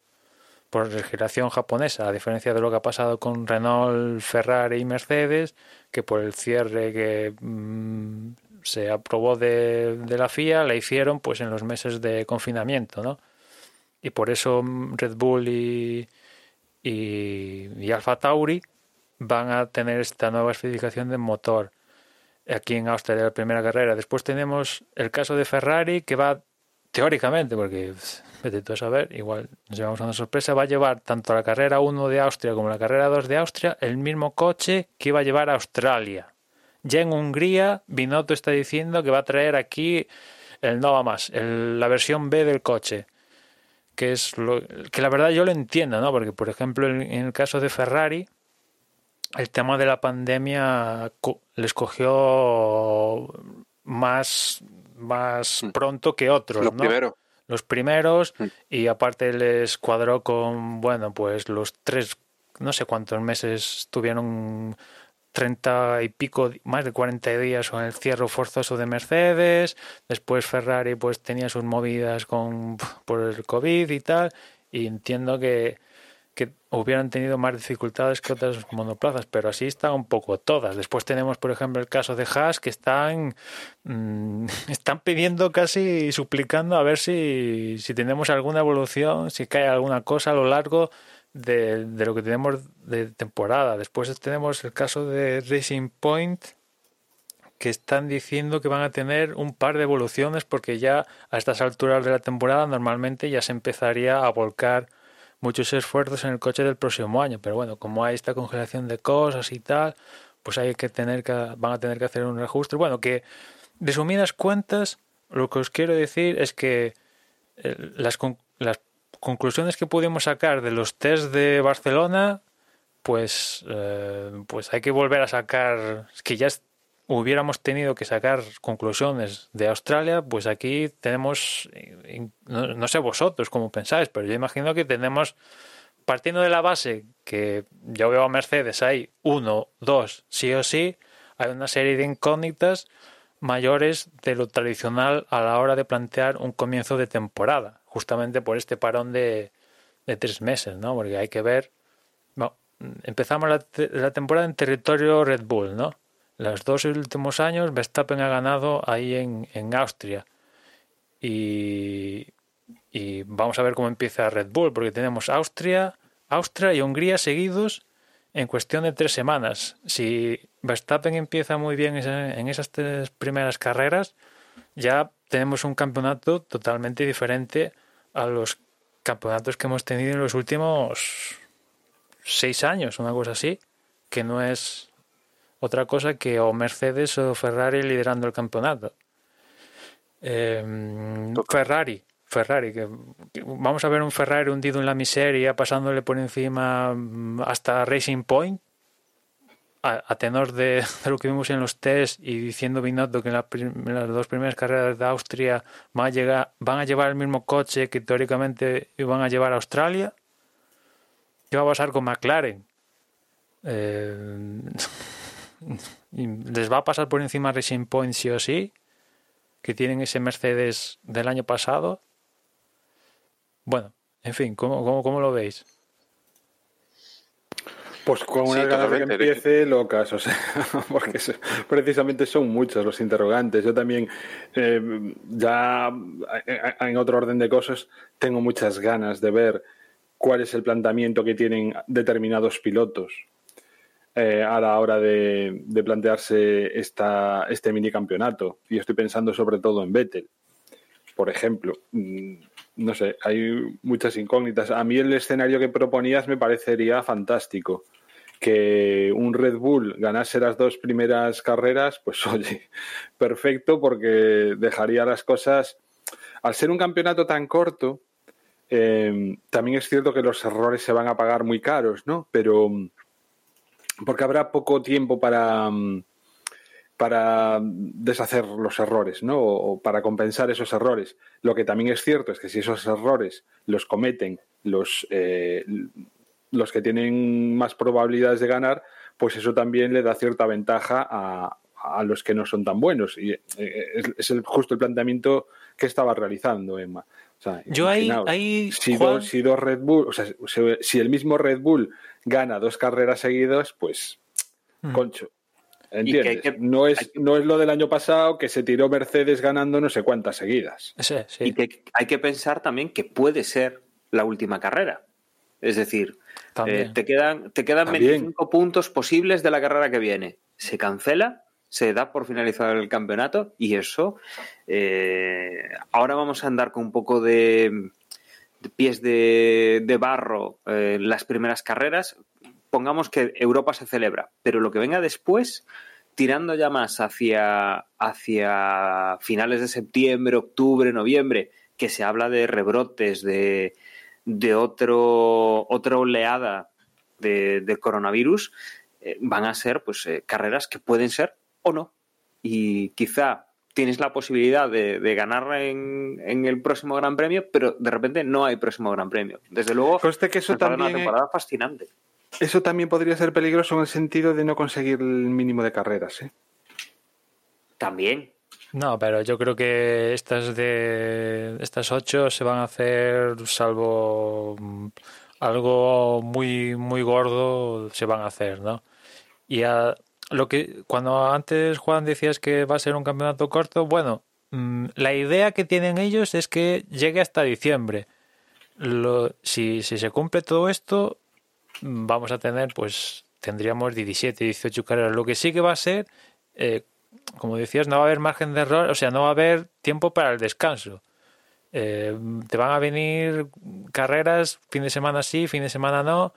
por legislación japonesa, a diferencia de lo que ha pasado con Renault, Ferrari y Mercedes, que por el cierre que mm, se aprobó de, la FIA la hicieron pues en los meses de confinamiento, ¿no? Y por eso Red Bull y, y, Alfa Tauri van a tener esta nueva especificación de motor aquí en Austria de la primera carrera. Después tenemos el caso de Ferrari que va teóricamente, porque vete tú a saber, igual nos llevamos a una sorpresa, va a llevar tanto la carrera 1 de Austria como la carrera 2 de Austria el mismo coche que iba a llevar a Australia. Ya en Hungría, Binotto está diciendo que va a traer aquí el Nova más, el, la versión B del coche. Que es lo, que la verdad yo lo entiendo, ¿no? Porque, por ejemplo, en, el caso de Ferrari, el tema de la pandemia les cogió más, más mm. pronto que otros. Los ¿no? primeros. Los primeros, mm. y aparte les cuadró con, bueno, pues los tres, no sé cuántos meses estuvieron 30 y pico, más de 40 días con el cierre forzoso de Mercedes, después Ferrari pues tenía sus movidas con, por el COVID y tal, y entiendo que, que hubieran tenido más dificultades que otras monoplazas, pero así están un poco todas. Después tenemos, por ejemplo, el caso de Haas, que están, mmm, están pidiendo casi, suplicando a ver si, si tenemos alguna evolución, si cae alguna cosa a lo largo de, de, lo que tenemos de temporada. Después tenemos el caso de Racing Point, que están diciendo que van a tener un par de evoluciones porque ya a estas alturas de la temporada normalmente ya se empezaría a volcar muchos esfuerzos en el coche del próximo año. Pero bueno, como hay esta congelación de cosas y tal, pues hay que tener que, van a tener que hacer un reajuste. Bueno, que resumidas cuentas, lo que os quiero decir es que eh, las, las conclusiones que pudimos sacar de los test de Barcelona, pues, eh, pues hay que volver a sacar, que ya hubiéramos tenido que sacar conclusiones de Australia, pues aquí tenemos, no, sé vosotros cómo pensáis, pero yo imagino que tenemos, partiendo de la base que yo veo a Mercedes, hay uno, dos, sí o sí, hay una serie de incógnitas mayores de lo tradicional a la hora de plantear un comienzo de temporada, justamente por este parón de, tres meses, ¿no? Porque hay que ver, empezamos la, la temporada en territorio Red Bull, ¿no? Los dos últimos años Verstappen ha ganado ahí en, en Austria. Y, y, vamos a ver cómo empieza Red Bull, porque tenemos Austria, Austria y Hungría seguidos en cuestión de tres semanas. Si Verstappen empieza muy bien en esas tres primeras carreras, ya tenemos un campeonato totalmente diferente a los campeonatos que hemos tenido en los últimos seis años, una cosa así, que no es otra cosa que o Mercedes o Ferrari liderando el campeonato. Em, Ferrari, Ferrari, que, vamos a ver un Ferrari hundido en la miseria, pasándole por encima mm, hasta Racing Point, a, tenor de, lo que vimos en los test y diciendo Binotto que en, las dos primeras carreras de Austria van a, van llevar el mismo coche que teóricamente iban a llevar a Australia. ¿Qué va a pasar con McLaren? Eh, les va a pasar por encima Racing Point sí o sí, que tienen ese Mercedes del año pasado. Bueno, en fin, ¿cómo, cómo, lo veis? Pues con una sí, que empiece locas, o sea, porque precisamente son muchos los interrogantes. Yo también, eh, ya en otro orden de cosas, tengo muchas ganas de ver cuál es el planteamiento que tienen determinados pilotos. Eh, a la hora de, plantearse esta, este campeonato Y estoy pensando sobre todo en Vettel, por ejemplo. Mm, no sé, hay muchas incógnitas. A mí el escenario que proponías me parecería fantástico. Que un Red Bull ganase las dos primeras carreras, pues oye, perfecto, porque dejaría las cosas. Al ser un campeonato tan corto, eh, también es cierto que los errores se van a pagar muy caros, ¿no? Pero porque habrá poco tiempo para, para deshacer los errores, ¿no? O para compensar esos errores. Lo que también es cierto es que si esos errores los cometen los, eh, los que tienen más probabilidades de ganar, pues eso también le da cierta ventaja a, a los que no son tan buenos. Y eh, es, el, justo el planteamiento que estaba realizando Emma. Yo ahí, si, dos, Red Bull, o sea, si el mismo Red Bull gana dos carreras seguidas, pues, mm. concho. ¿Entiendes? no, es, no es lo del año pasado que se tiró Mercedes ganando no sé cuántas seguidas. Y que hay que pensar también que puede ser la última carrera. Es decir, eh, te quedan, te quedan 25 puntos posibles de la carrera que viene. Se cancela se da por finalizado el campeonato y eso eh, ahora vamos a andar con un poco de, pies de, barro en las primeras carreras. Pongamos que Europa se celebra pero lo que venga después tirando ya más hacia hacia finales de septiembre octubre noviembre que se habla de rebrotes de, de otro otra oleada de, coronavirus eh, van a ser pues eh, carreras que pueden ser o no. Y quizá tienes la posibilidad de, ganar en, el próximo Gran Premio, pero de repente no hay próximo Gran Premio. Desde luego, que eso también una temporada fascinante. Eso también podría ser peligroso en el sentido de no conseguir el mínimo de carreras. ¿eh? También. No, pero yo creo que estas de estas ocho se van a hacer, salvo mm, algo muy muy gordo, se van a hacer, ¿no? Y a, lo que cuando antes Juan decías que va a ser un campeonato corto, bueno, mm, la idea que tienen ellos es que llegue hasta diciembre. Lo, si, si se cumple todo esto, mm, vamos a tener, pues, tendríamos 17, 18 carreras. Lo que sí que va a ser, eh, como decías, no va a haber margen de error, o sea, no va a haber tiempo para el descanso. Eh, te van a venir carreras, fin de semana sí, fin de semana no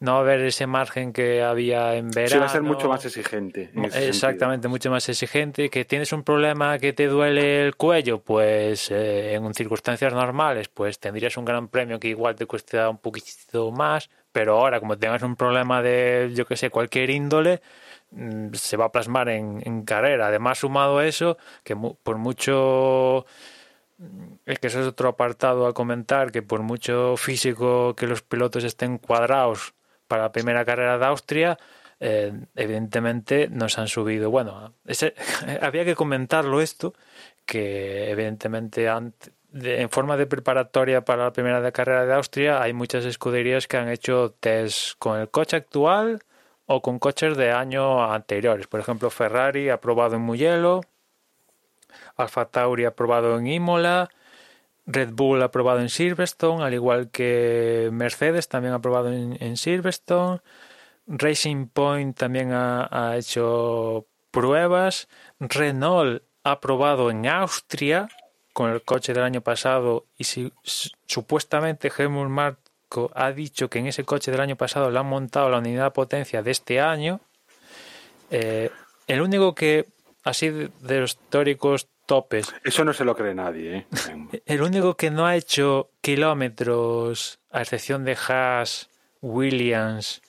no va a haber ese margen que había en verano. Sí, va a ser mucho más exigente. Exactamente, mucho más exigente. Que tienes un problema que te duele el cuello, pues eh, en circunstancias normales, pues tendrías un gran premio que igual te cuesta un poquito más, pero ahora como tengas un problema de, yo que sé, cualquier índole, mm, se va a plasmar en, carrera. Además, sumado a eso, que por mucho es que eso es otro apartado a comentar, que por mucho físico que los pilotos estén cuadrados para la primera carrera de Austria, eh, evidentemente nos han subido. Bueno, había que comentarlo esto, que evidentemente en forma de preparatoria para la primera carrera de Austria hay muchas escuderías que han hecho test con el coche actual o con coches de años anteriores. Por ejemplo, Ferrari ha probado en Mugello, Alfa Tauri ha probado en Imola, Red Bull ha probado en Silverstone, al igual que Mercedes también ha probado en, Silverstone. Racing Point también ha, hecho pruebas. Renault ha probado en Austria con el coche del año pasado y si, supuestamente Helmut Marko ha dicho que en ese coche del año pasado le han montado la unidad de potencia de este año. Eh, el único que, así de los históricos topes. Eso no se lo cree nadie. ¿eh? El único que no ha hecho kilómetros, a excepción de Haas, Williams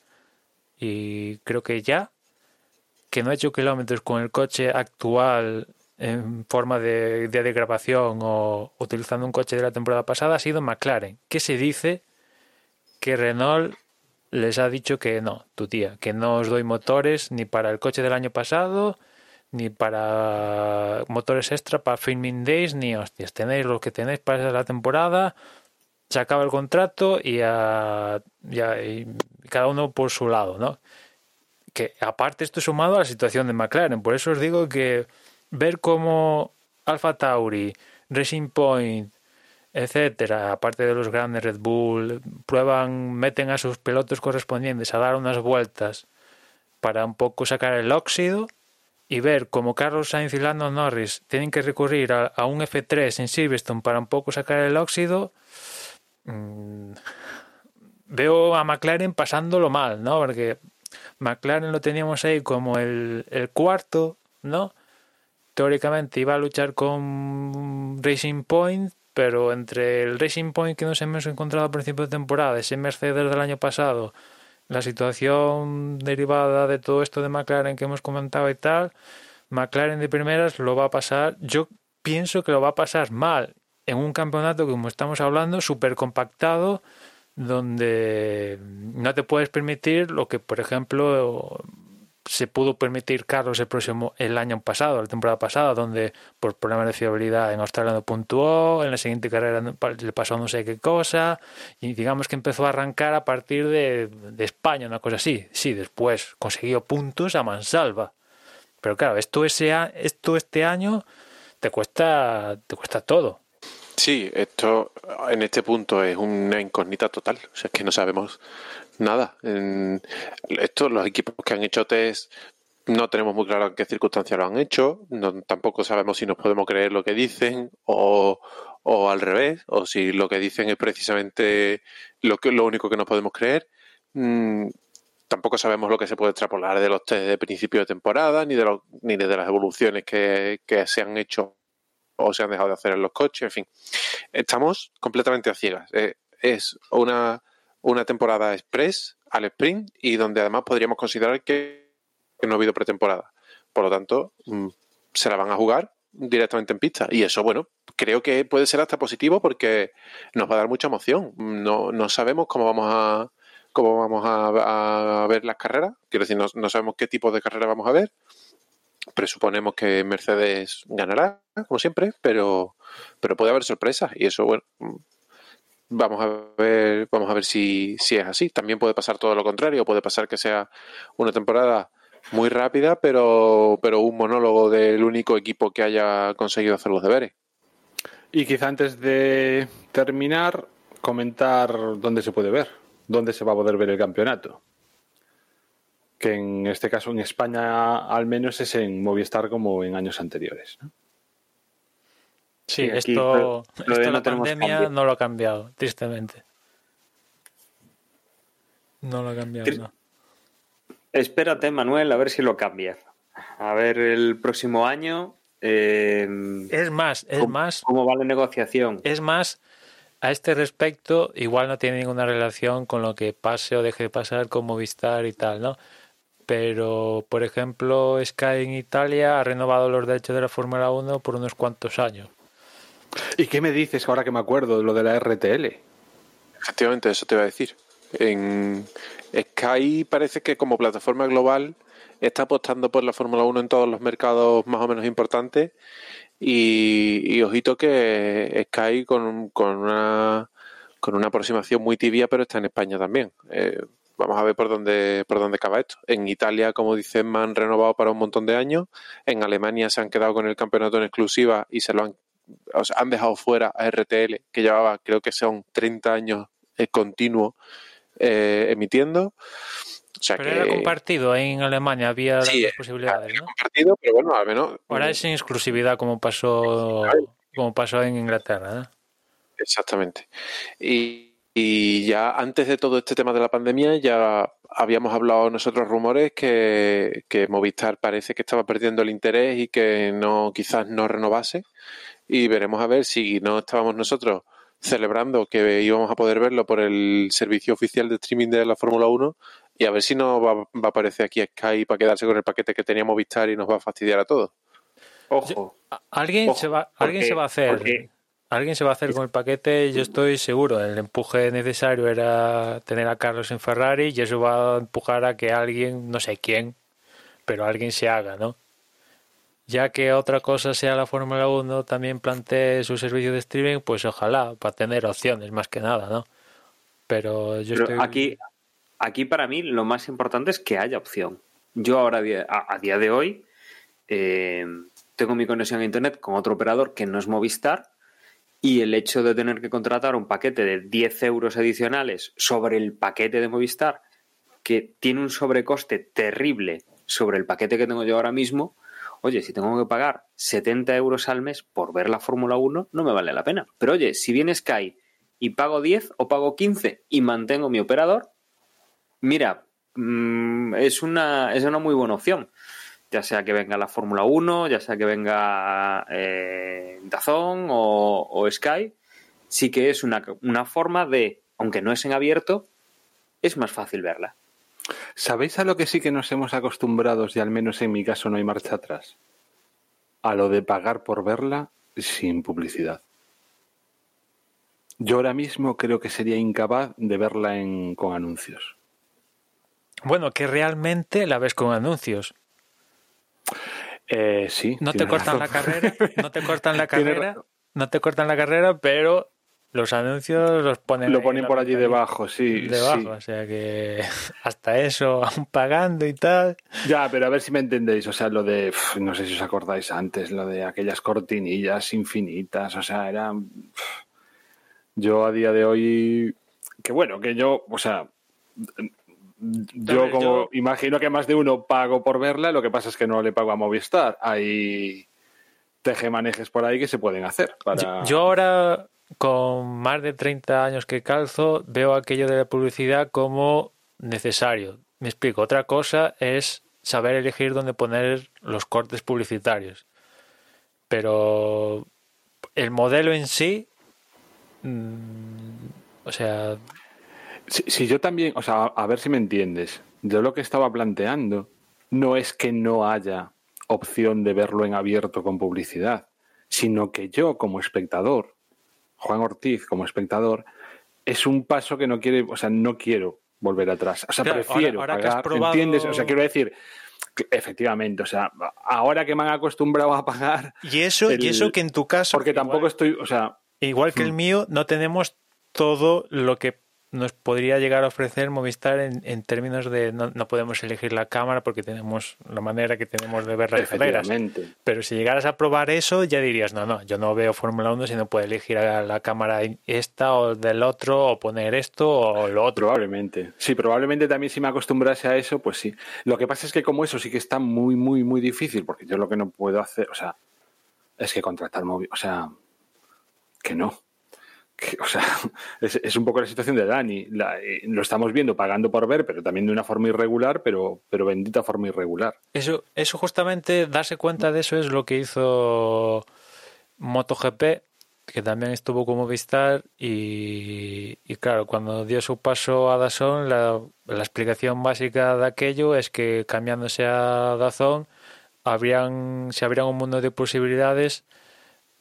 y creo que ya, que no ha hecho kilómetros con el coche actual en forma de día de grabación o utilizando un coche de la temporada pasada ha sido McLaren, que se dice que Renault les ha dicho que no, tu tía, que no os doy motores ni para el coche del año pasado ni para motores extra para filming days, ni hostias. Tenéis lo que tenéis para la temporada, se acaba el contrato y, ya, cada uno por su lado, ¿no? Que aparte esto sumado a la situación de McLaren, por eso os digo que ver cómo Alpha Tauri, Racing Point, etcétera, aparte de los grandes Red Bull, prueban, meten a sus pilotos correspondientes a dar unas vueltas para un poco sacar el óxido y ver cómo Carlos Sainz y Lando Norris tienen que recurrir a, un F3 en Silverstone para un poco sacar el óxido, mm, veo a McLaren pasándolo mal, ¿no? Porque McLaren lo teníamos ahí como el, el cuarto, ¿no? Teóricamente iba a luchar con Racing Point, pero entre el Racing Point que nos hemos encontrado a principio de temporada, ese Mercedes del año pasado, la situación derivada de todo esto de McLaren que hemos comentado y tal, McLaren de primeras lo va a pasar, yo pienso que lo va a pasar mal en un campeonato, como estamos hablando, súper compactado, donde no te puedes permitir lo que, por ejemplo, se pudo permitir Carlos el próximo el año pasado, la temporada pasada, donde por problemas de fiabilidad en Australia no puntuó, en la siguiente carrera le pasó no sé qué cosa, y digamos que empezó a arrancar a partir de, de España, una cosa así. Sí, después consiguió puntos a mansalva. Pero claro, esto, ese, esto este año te cuesta, te cuesta todo. Sí, esto en este punto es una incógnita total. O sea, es que no sabemos nada. En esto, los equipos que han hecho test, no tenemos muy claro en qué circunstancias lo han hecho. No, tampoco sabemos si nos podemos creer lo que dicen o, o al revés, o si lo que dicen es precisamente lo, que, lo único que nos podemos creer. Mm, tampoco sabemos lo que se puede extrapolar de los test de principio de temporada, ni de, ni de las evoluciones que, se han hecho o se han dejado de hacer en los coches, en fin. Estamos completamente a ciegas. Eh, es una, una temporada express al sprint y donde además podríamos considerar que, no ha habido pretemporada. Por lo tanto, mm, se la van a jugar directamente en pista. Y eso, bueno, creo que puede ser hasta positivo porque nos va a dar mucha emoción. No, no sabemos cómo vamos a, cómo vamos a, ver las carreras. Quiero decir, no, sabemos qué tipo de carrera vamos a ver. Presuponemos que Mercedes ganará, como siempre, pero, pero puede haber sorpresas. Y eso, bueno, vamos a ver, vamos a ver si, si es así. También puede pasar todo lo contrario, puede pasar que sea una temporada muy rápida, pero, pero un monólogo del único equipo que haya conseguido hacer los deberes. Y quizá antes de terminar, comentar dónde se puede ver dónde se va a poder ver el campeonato. Que en este caso en España al menos es en Movistar como en años anteriores. Sí, esto, la pandemia no lo ha cambiado, tristemente. No lo ha cambiado. Espérate, Manuel, a ver si lo cambia. A ver el próximo año. Eh, es más, es más. ¿Cómo va la negociación? Es más, a este respecto, igual no tiene ninguna relación con lo que pase o deje de pasar con Movistar y tal, ¿no? Pero, por ejemplo, Sky en Italia ha renovado los derechos de la Fórmula 1 por unos cuantos años. ¿Y qué me dices ahora que me acuerdo de lo de la RTL? Efectivamente, eso te iba a decir. En Sky parece que como plataforma global está apostando por la Fórmula 1 en todos los mercados más o menos importantes y, ojito que Sky con, con, una, con una aproximación muy tibia, pero está en España también. Eh, vamos a ver por dónde, por dónde acaba esto. En Italia, como dicen, me han renovado para un montón de años. En Alemania se han quedado con el campeonato en exclusiva y se lo han, han dejado fuera a RTL, que llevaba, creo que son 30 años eh, continuo eh, emitiendo. pero era compartido en Alemania, había las posibilidades, ¿no? compartido, pero bueno, al menos... Ahora es en exclusividad como pasó, como pasó en Inglaterra. Exactamente. Y, ya antes de todo este tema de la pandemia ya habíamos hablado nosotros rumores que, que, Movistar parece que estaba perdiendo el interés y que no quizás no renovase y veremos a ver si no estábamos nosotros celebrando que íbamos a poder verlo por el servicio oficial de streaming de la Fórmula 1 y a ver si no va, a aparecer aquí Sky para quedarse con el paquete que teníamos Vistar y nos va a fastidiar a todos. Ojo. Alguien, se, va, alguien se va a hacer. Alguien se va a hacer con el paquete, yo estoy seguro. El empuje necesario era tener a Carlos en Ferrari y eso va a empujar a que alguien, no sé quién, pero alguien se haga, ¿no? Ya que otra cosa sea la Fórmula 1 también plantee su servicio de streaming, pues ojalá, para tener opciones más que nada, ¿no? Pero yo estoy... Aquí, aquí para mí lo más importante es que haya opción. Yo ahora, a, día de hoy, eh, tengo mi conexión a Internet con otro operador que no es Movistar y el hecho de tener que contratar un paquete de 10 euros adicionales sobre el paquete de Movistar, que tiene un sobrecoste terrible sobre el paquete que tengo yo ahora mismo, oye, si tengo que pagar 70 euros al mes por ver la Fórmula 1, no me vale la pena. Pero oye, si viene Sky y pago 10 o pago 15 y mantengo mi operador, Mira, mm, es, una, es una muy buena opción. Ya sea que venga la Fórmula 1, ya sea que venga eh, Dazón o, Sky. sí que es una, una forma de, aunque no es en abierto, es más fácil verla. ¿Sabéis a lo que sí que nos hemos acostumbrado y al menos en mi caso no hay marcha atrás? A lo de pagar por verla sin publicidad. Yo ahora mismo creo que sería incapaz de verla en, con anuncios. Bueno, que realmente la ves con anuncios. Eh, sí. No te cortan la carrera, no te cortan la carrera, no te cortan la carrera, pero los anuncios los ponen. Lo ponen por allí debajo, sí. Debajo, o sea que hasta eso, aún pagando y tal. Ya, pero a ver si me entendéis. O sea, lo de. No sé si os acordáis antes, lo de aquellas cortinillas infinitas. O sea, eran. Yo a día de hoy. Que bueno, que yo. O sea. Yo, como imagino que más de uno pago por verla, lo que pasa es que no le pago a Movistar. Hay tejemanejes por ahí que se pueden hacer. Para... yo ahora con más de 30 años que calzo, veo aquello de la publicidad como necesario. Me explico. Otra cosa es saber elegir dónde poner los cortes publicitarios. Pero el modelo en sí, mm, o sea... Si, yo también, o sea, a ver si me entiendes. Yo lo que estaba planteando no es que no haya opción de verlo en abierto con publicidad, sino que yo como espectador Juan Ortiz como espectador, es un paso que no quiere, o sea, no quiero volver atrás. O sea, prefiero pagar, ¿entiendes? O sea, quiero decir, efectivamente, o sea, ahora que me han acostumbrado a pagar. Y eso, y eso que en tu caso. Porque tampoco estoy, o sea. Igual que el mm. mío, no tenemos todo lo que nos podría llegar a ofrecer Movistar en, en términos de no, no, podemos elegir la cámara porque tenemos la manera que tenemos de ver las carreras. Pero si llegaras a probar eso, ya dirías, no, no, yo no veo Fórmula 1 si no puedo elegir a la cámara esta o del otro o poner esto o lo otro. Probablemente. Sí, probablemente también si me acostumbrase a eso, pues sí. Lo que pasa es que como eso sí que está muy, muy, muy difícil, porque yo lo que no puedo hacer, o sea, es que contratar móvil, o sea, que no o sea, es, un poco la situación de Dani. Eh, lo estamos viendo pagando por ver, pero también de una forma irregular, pero, pero bendita forma irregular. Eso, eso justamente, darse cuenta de eso es lo que hizo MotoGP, que también estuvo como Vistar y, y claro, cuando dio su paso a Dazón, la, la, explicación básica de aquello es que cambiándose a Dazón, habrían, se abrían un mundo de posibilidades,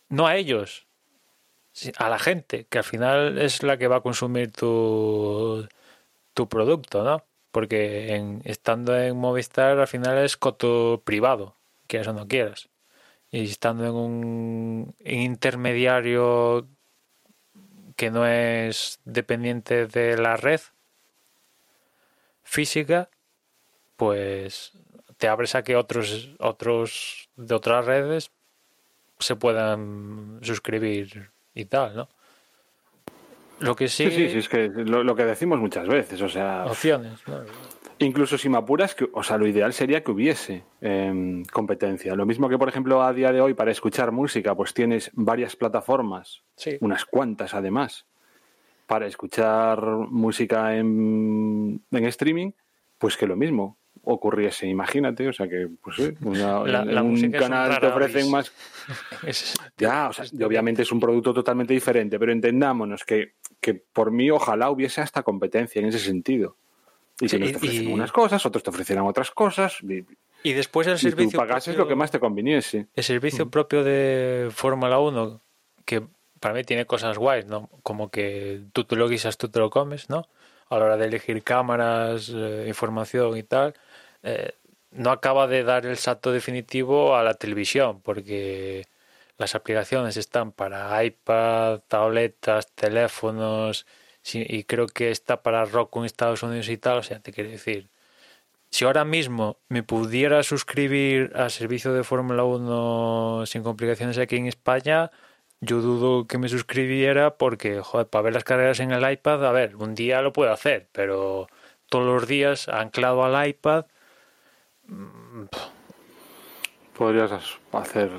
no a ellos, a la gente, que al final es la que va a consumir tu, tu producto, ¿no? Porque en, estando en Movistar al final es coto privado, quieras o no quieras. Y estando en un intermediario que no es dependiente de la red física, pues te abres a que otros otros de otras redes se puedan suscribir y tal, ¿no? Lo que sí... Sí, sí, es que lo, que decimos muchas veces, o sea... Opciones, Incluso si me apuras, que, o sea, lo ideal sería que hubiese em, competencia. Lo mismo que, por ejemplo, a día de hoy para escuchar música, pues tienes varias plataformas, unas cuantas además, para escuchar música en, en streaming, pues que lo mismo ocurriese, imagínate, o sea que pues un canal te ofrecen más ya, o sea, obviamente es un producto totalmente diferente, pero entendámonos que, que por mí ojalá hubiese hasta competencia en ese sentido. Y que te ofrecen unas cosas, otros te ofrecieran otras cosas. Y, después el servicio. Y tú lo que más te conviniese. El servicio propio de Fórmula 1, que para mí tiene cosas guays, ¿no? Como que tú te lo guisas, tú te lo comes, ¿no? A la hora de elegir cámaras, eh, información y tal. Eh, no acaba de dar el salto definitivo a la televisión, porque las aplicaciones están para iPad, tabletas, teléfonos, y creo que está para Roku en Estados Unidos y tal. O sea, te quiero decir, si ahora mismo me pudiera suscribir al servicio de Fórmula 1 sin complicaciones aquí en España, yo dudo que me suscribiera porque, joder, para ver las carreras en el iPad, a ver, un día lo puedo hacer, pero todos los días anclado al iPad Podrías hacer.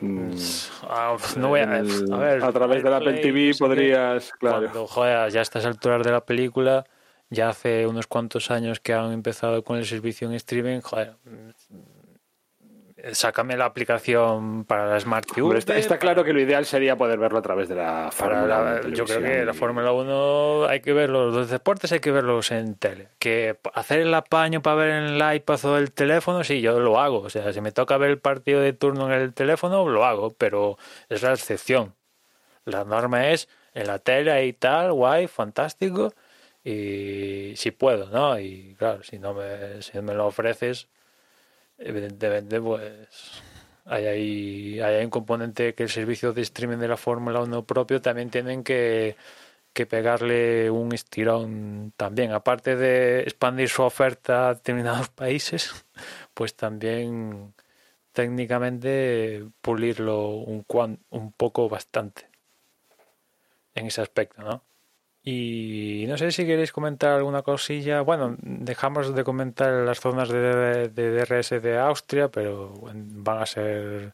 Mm, ah, no voy a, a, través de la Apple TV podrías, claro. Cuando, joder, ya a estas alturas de la película, ya hace unos cuantos años que han empezado con el servicio en streaming, joder, sácame la aplicación para la Smart TV. está, claro que lo ideal sería poder verlo a través de la Fórmula 1. Yo creo que la Fórmula 1 hay que verlos, los deportes hay que verlos en tele. Que hacer el apaño para ver en el iPad o el teléfono, sí, yo lo hago. O sea, si me toca ver el partido de turno en el teléfono, lo hago, pero es la excepción. La norma es en la tele y tal, guay, fantástico y si puedo, ¿no? Y claro, si no me, si me lo ofreces, evidentemente, pues hay ahí, hay un componente que el servicio de streaming de la Fórmula 1 propio también tienen que, que pegarle un estirón también. Aparte de expandir su oferta a determinados países, pues también técnicamente pulirlo un, un poco bastante en ese aspecto, ¿no? Y no sé si queréis comentar alguna cosilla. Bueno, dejamos de comentar las zonas de, DRS de Austria, pero van a ser,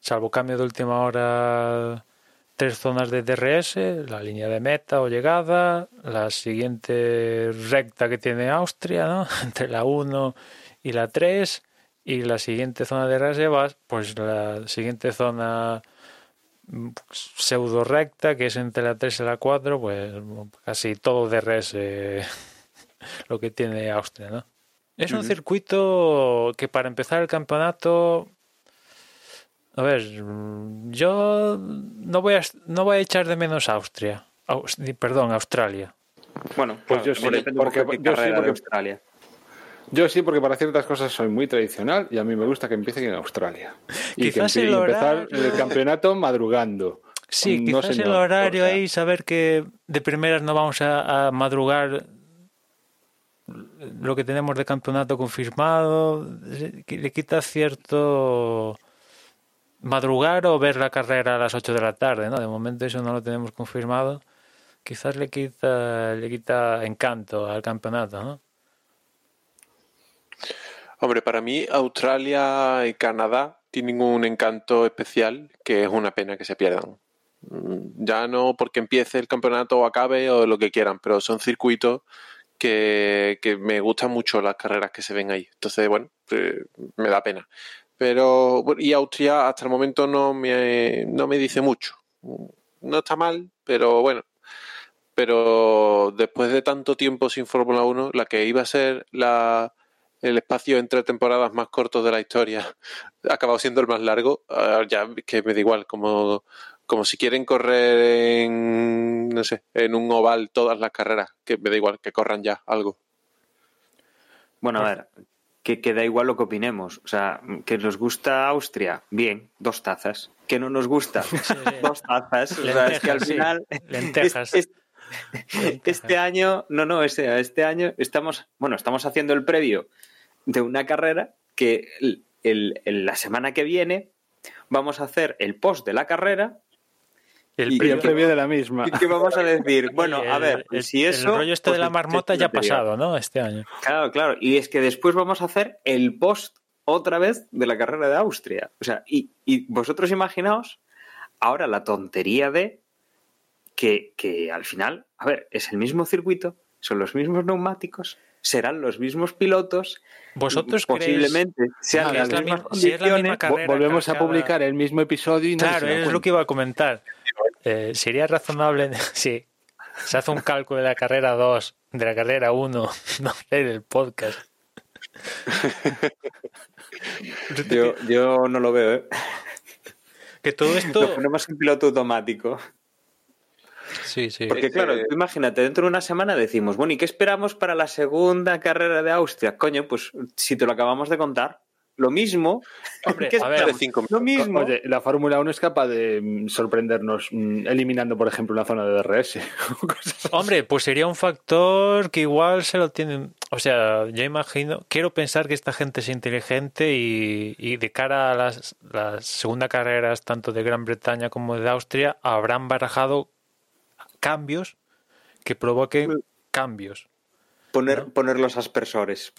salvo cambio de última hora, tres zonas de DRS, la línea de meta o llegada, la siguiente recta que tiene Austria, ¿no? entre la 1 y la 3, y la siguiente zona de DRS pues la siguiente zona pseudo recta, que es entre la 3 y la 4, pues casi todo DRS lo que tiene Austria, ¿no? Es un circuito que para empezar el campeonato a ver, yo no voy a, no voy a echar de menos Austria. perdón, Australia. Bueno, pues yo sí, porque, yo sí porque Australia. Yo sí, porque para ciertas cosas soy muy tradicional y a mí me gusta que empiecen en Australia. Y que el empezar el campeonato madrugando. Sí, quizás el horario ahí, saber que de primeras no vamos a, madrugar lo que tenemos de campeonato confirmado, le quita cierto madrugar o ver la carrera a las 8 de la tarde, ¿no? De momento eso no lo tenemos confirmado. Quizás le quita, le quita encanto al campeonato, ¿no? Hombre, para mí Australia y Canadá tienen un encanto especial que es una pena que se pierdan. Mm, ya no porque empiece el campeonato o acabe o lo que quieran, pero son circuitos que, me gustan mucho las carreras que se ven ahí. Entonces, bueno, eh, me da pena. Pero, y Austria hasta el momento no me, no me dice mucho. No está mal, pero bueno. Pero después de tanto tiempo sin Fórmula 1, la que iba a ser la, el espacio entre temporadas más cortos de la historia ha acabado siendo el más largo, ah, ya que me da igual, como, como si quieren correr en, no sé, en un oval todas las carreras, que me da igual, que corran ya algo. Bueno, a ver, que, que da igual lo que opinemos. O sea, que nos gusta Austria, bien, dos tazas. Que no nos gusta, dos tazas. o sea, es que al final... Lentejas. este año, no, no, este, este año estamos, bueno, estamos haciendo el previo de una carrera que el, la semana que viene vamos a hacer el post de la carrera. El previo de la misma. ¿Qué vamos a decir? Bueno, a ver, si eso. El rollo este de pues la marmota ya ha pasado, ¿no? Este año. Claro, claro. Y es que después vamos a hacer el post otra vez de la carrera de Austria. O sea, y, y vosotros imaginaos ahora la tontería de que, que al final, a ver, es el mismo circuito, son los mismos neumáticos, serán los mismos pilotos. Vosotros posiblemente sean las, mismas condiciones. volvemos a publicar el mismo episodio y Claro, es lo que iba a comentar. Eh, sería razonable si se hace un cálculo de la carrera 2, de la carrera 1, no hacer el podcast. yo, yo no lo veo, ¿eh? Que todo esto. Lo ponemos en piloto automático. Sí, sí. Porque claro, imagínate, dentro de una semana decimos, bueno, ¿y qué esperamos para la segunda carrera de Austria? Coño, pues si te lo acabamos de contar, lo mismo. Hombre, a ver, lo mismo. Oye, la Fórmula 1 es capaz de mm, sorprendernos mm, eliminando, por ejemplo, una zona de DRS. Hombre, pues sería un factor que igual se lo tienen. O sea, yo imagino, quiero pensar que esta gente es inteligente y, y de cara a las, las segunda carreras, tanto de Gran Bretaña como de Austria, habrán barajado cambios que provoquen cambios. Poner, poner los aspersores.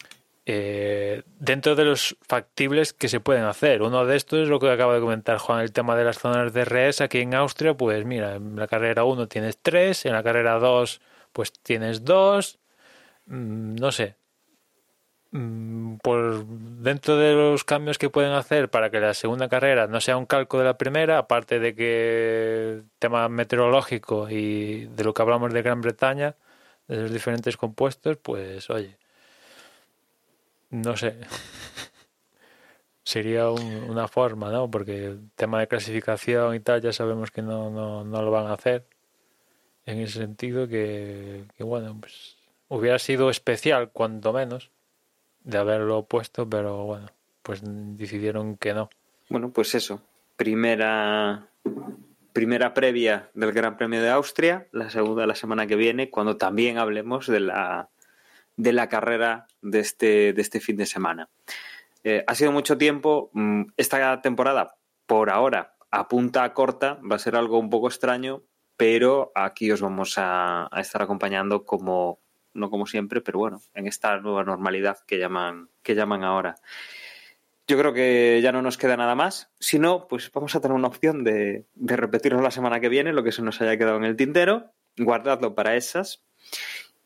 Eh, dentro de los factibles que se pueden hacer. Uno de estos es lo que acaba de comentar Juan, el tema de las zonas de RS aquí en Austria, pues mira, en la carrera 1 tienes 3, en la carrera 2 pues tienes 2, mm, no sé. Por dentro de los cambios que pueden hacer para que la segunda carrera no sea un calco de la primera, aparte de que tema meteorológico y de lo que hablamos de Gran Bretaña, de los diferentes compuestos, pues oye, no sé. Sería una forma, ¿no? Porque el tema de clasificación y tal ya sabemos que no, no, no lo van a hacer. En ese sentido que, que, bueno, pues hubiera sido especial, cuanto menos, de haberlo puesto, pero bueno, pues decidieron que no. Bueno, pues eso. Primera primera previa del Gran Premio de Austria, la segunda la semana que viene, cuando también hablemos de la, de la carrera de este, de este fin de semana. Eh, ha sido mucho tiempo. Mm, esta temporada, por ahora, a punta corta, va a ser algo un poco extraño, pero aquí os vamos a, estar acompañando como, no como siempre, pero bueno, en esta nueva normalidad que llaman, que llaman ahora. Yo creo que ya no nos queda nada más. Si no, pues vamos a tener una opción de, de repetirnos la semana que viene lo que se nos haya quedado en el tintero. Guardadlo para esas.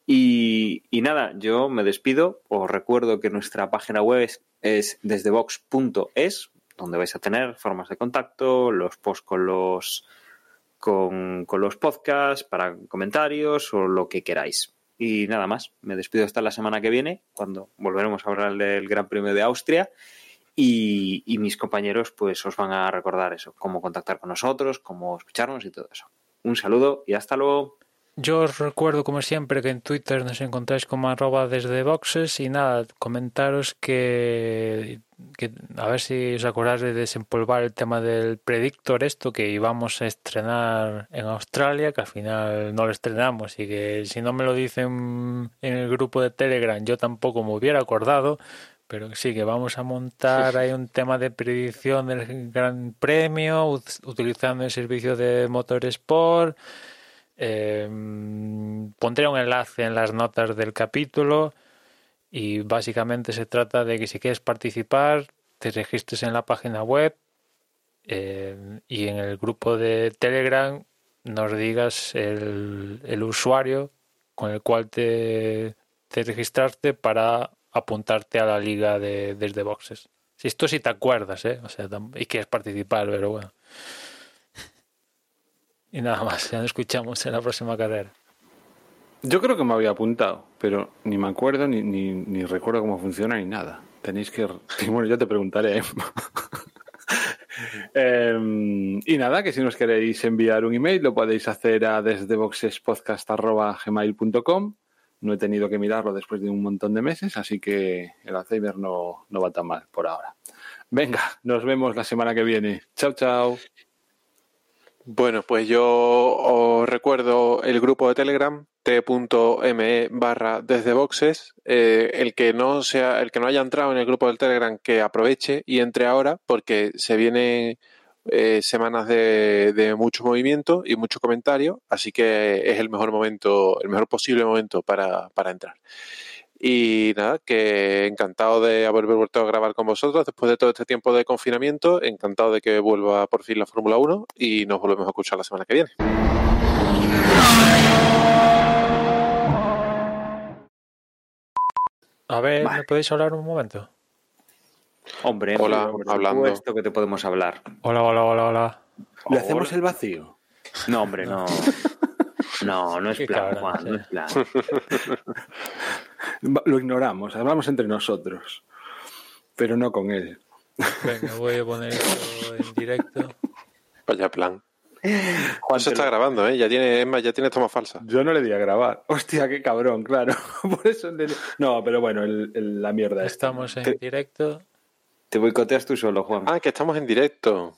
Y, nada, yo me despido. Os recuerdo que nuestra página web es, desdebox.es, donde vais a tener formas de contacto, los posts con los, con, los podcasts, para comentarios o lo que queráis. Y nada más, me despido hasta la semana que viene, cuando volveremos a hablar del Gran Premio de Austria. Y, y, mis compañeros pues os van a recordar eso, cómo contactar con nosotros, cómo escucharnos y todo eso. Un saludo y hasta luego. Yo os recuerdo, como siempre, que en Twitter nos encontráis como arroba desde boxes y nada, comentaros que, a ver si os acordáis de desempolvar el tema del predictor, esto que íbamos a estrenar en Australia, que al final no lo estrenamos y que si no me lo dicen en el grupo de Telegram yo tampoco me hubiera acordado, pero sí que vamos a montar ahí un tema de predicción del Gran Premio utilizando el servicio de Motorsport. Eh, pondré un enlace en las notas del capítulo y básicamente se trata de que si quieres participar te registres en la página web eh, y en el grupo de Telegram nos digas el, el usuario con el cual te, te, registraste para apuntarte a la liga de desde boxes. Si esto sí te acuerdas, ¿eh? O sea, y quieres participar, pero bueno. Y nada más, ya nos escuchamos en la próxima carrera. Yo creo que me había apuntado, pero ni me acuerdo ni, ni, recuerdo cómo funciona ni nada. Tenéis que... Bueno, ya te preguntaré. Em, y nada, que si nos queréis enviar un email lo podéis hacer a desdeboxespodcast.gmail.com No he tenido que mirarlo después de un montón de meses, así que el Alzheimer no, no va tan mal por ahora. Venga, nos vemos la semana que viene. Chao, chao. Bueno, pues yo os recuerdo el grupo de Telegram t.me barra desde boxes. Eh, el que no sea, el que no haya entrado en el grupo del Telegram que aproveche y entre ahora, porque se vienen eh, semanas de, de, mucho movimiento y mucho comentario, así que es el mejor momento, el mejor posible momento para, para entrar. Y nada, que encantado de haber vuelto a grabar con vosotros después de todo este tiempo de confinamiento. Encantado de que vuelva por fin la Fórmula 1 y nos volvemos a escuchar la semana que viene. A ver, ¿me podéis hablar un momento? Hombre, hola, hablando. Esto que te podemos hablar. Hola, hola, hola, hola. ¿Le hacemos el vacío? No, hombre, no. No, no es plan, Juan, no es plan. Lo ignoramos, hablamos entre nosotros, pero no con él. Venga, voy a poner esto en directo. Vaya plan. Juan se está grabando, ¿eh? Ya tiene, ya tiene toma falsa. Yo no le di a grabar. Hostia, qué cabrón, claro. Por eso No, pero bueno, la mierda. Estamos en directo. Te boicoteas tú solo, Juan. Ah, que estamos en directo.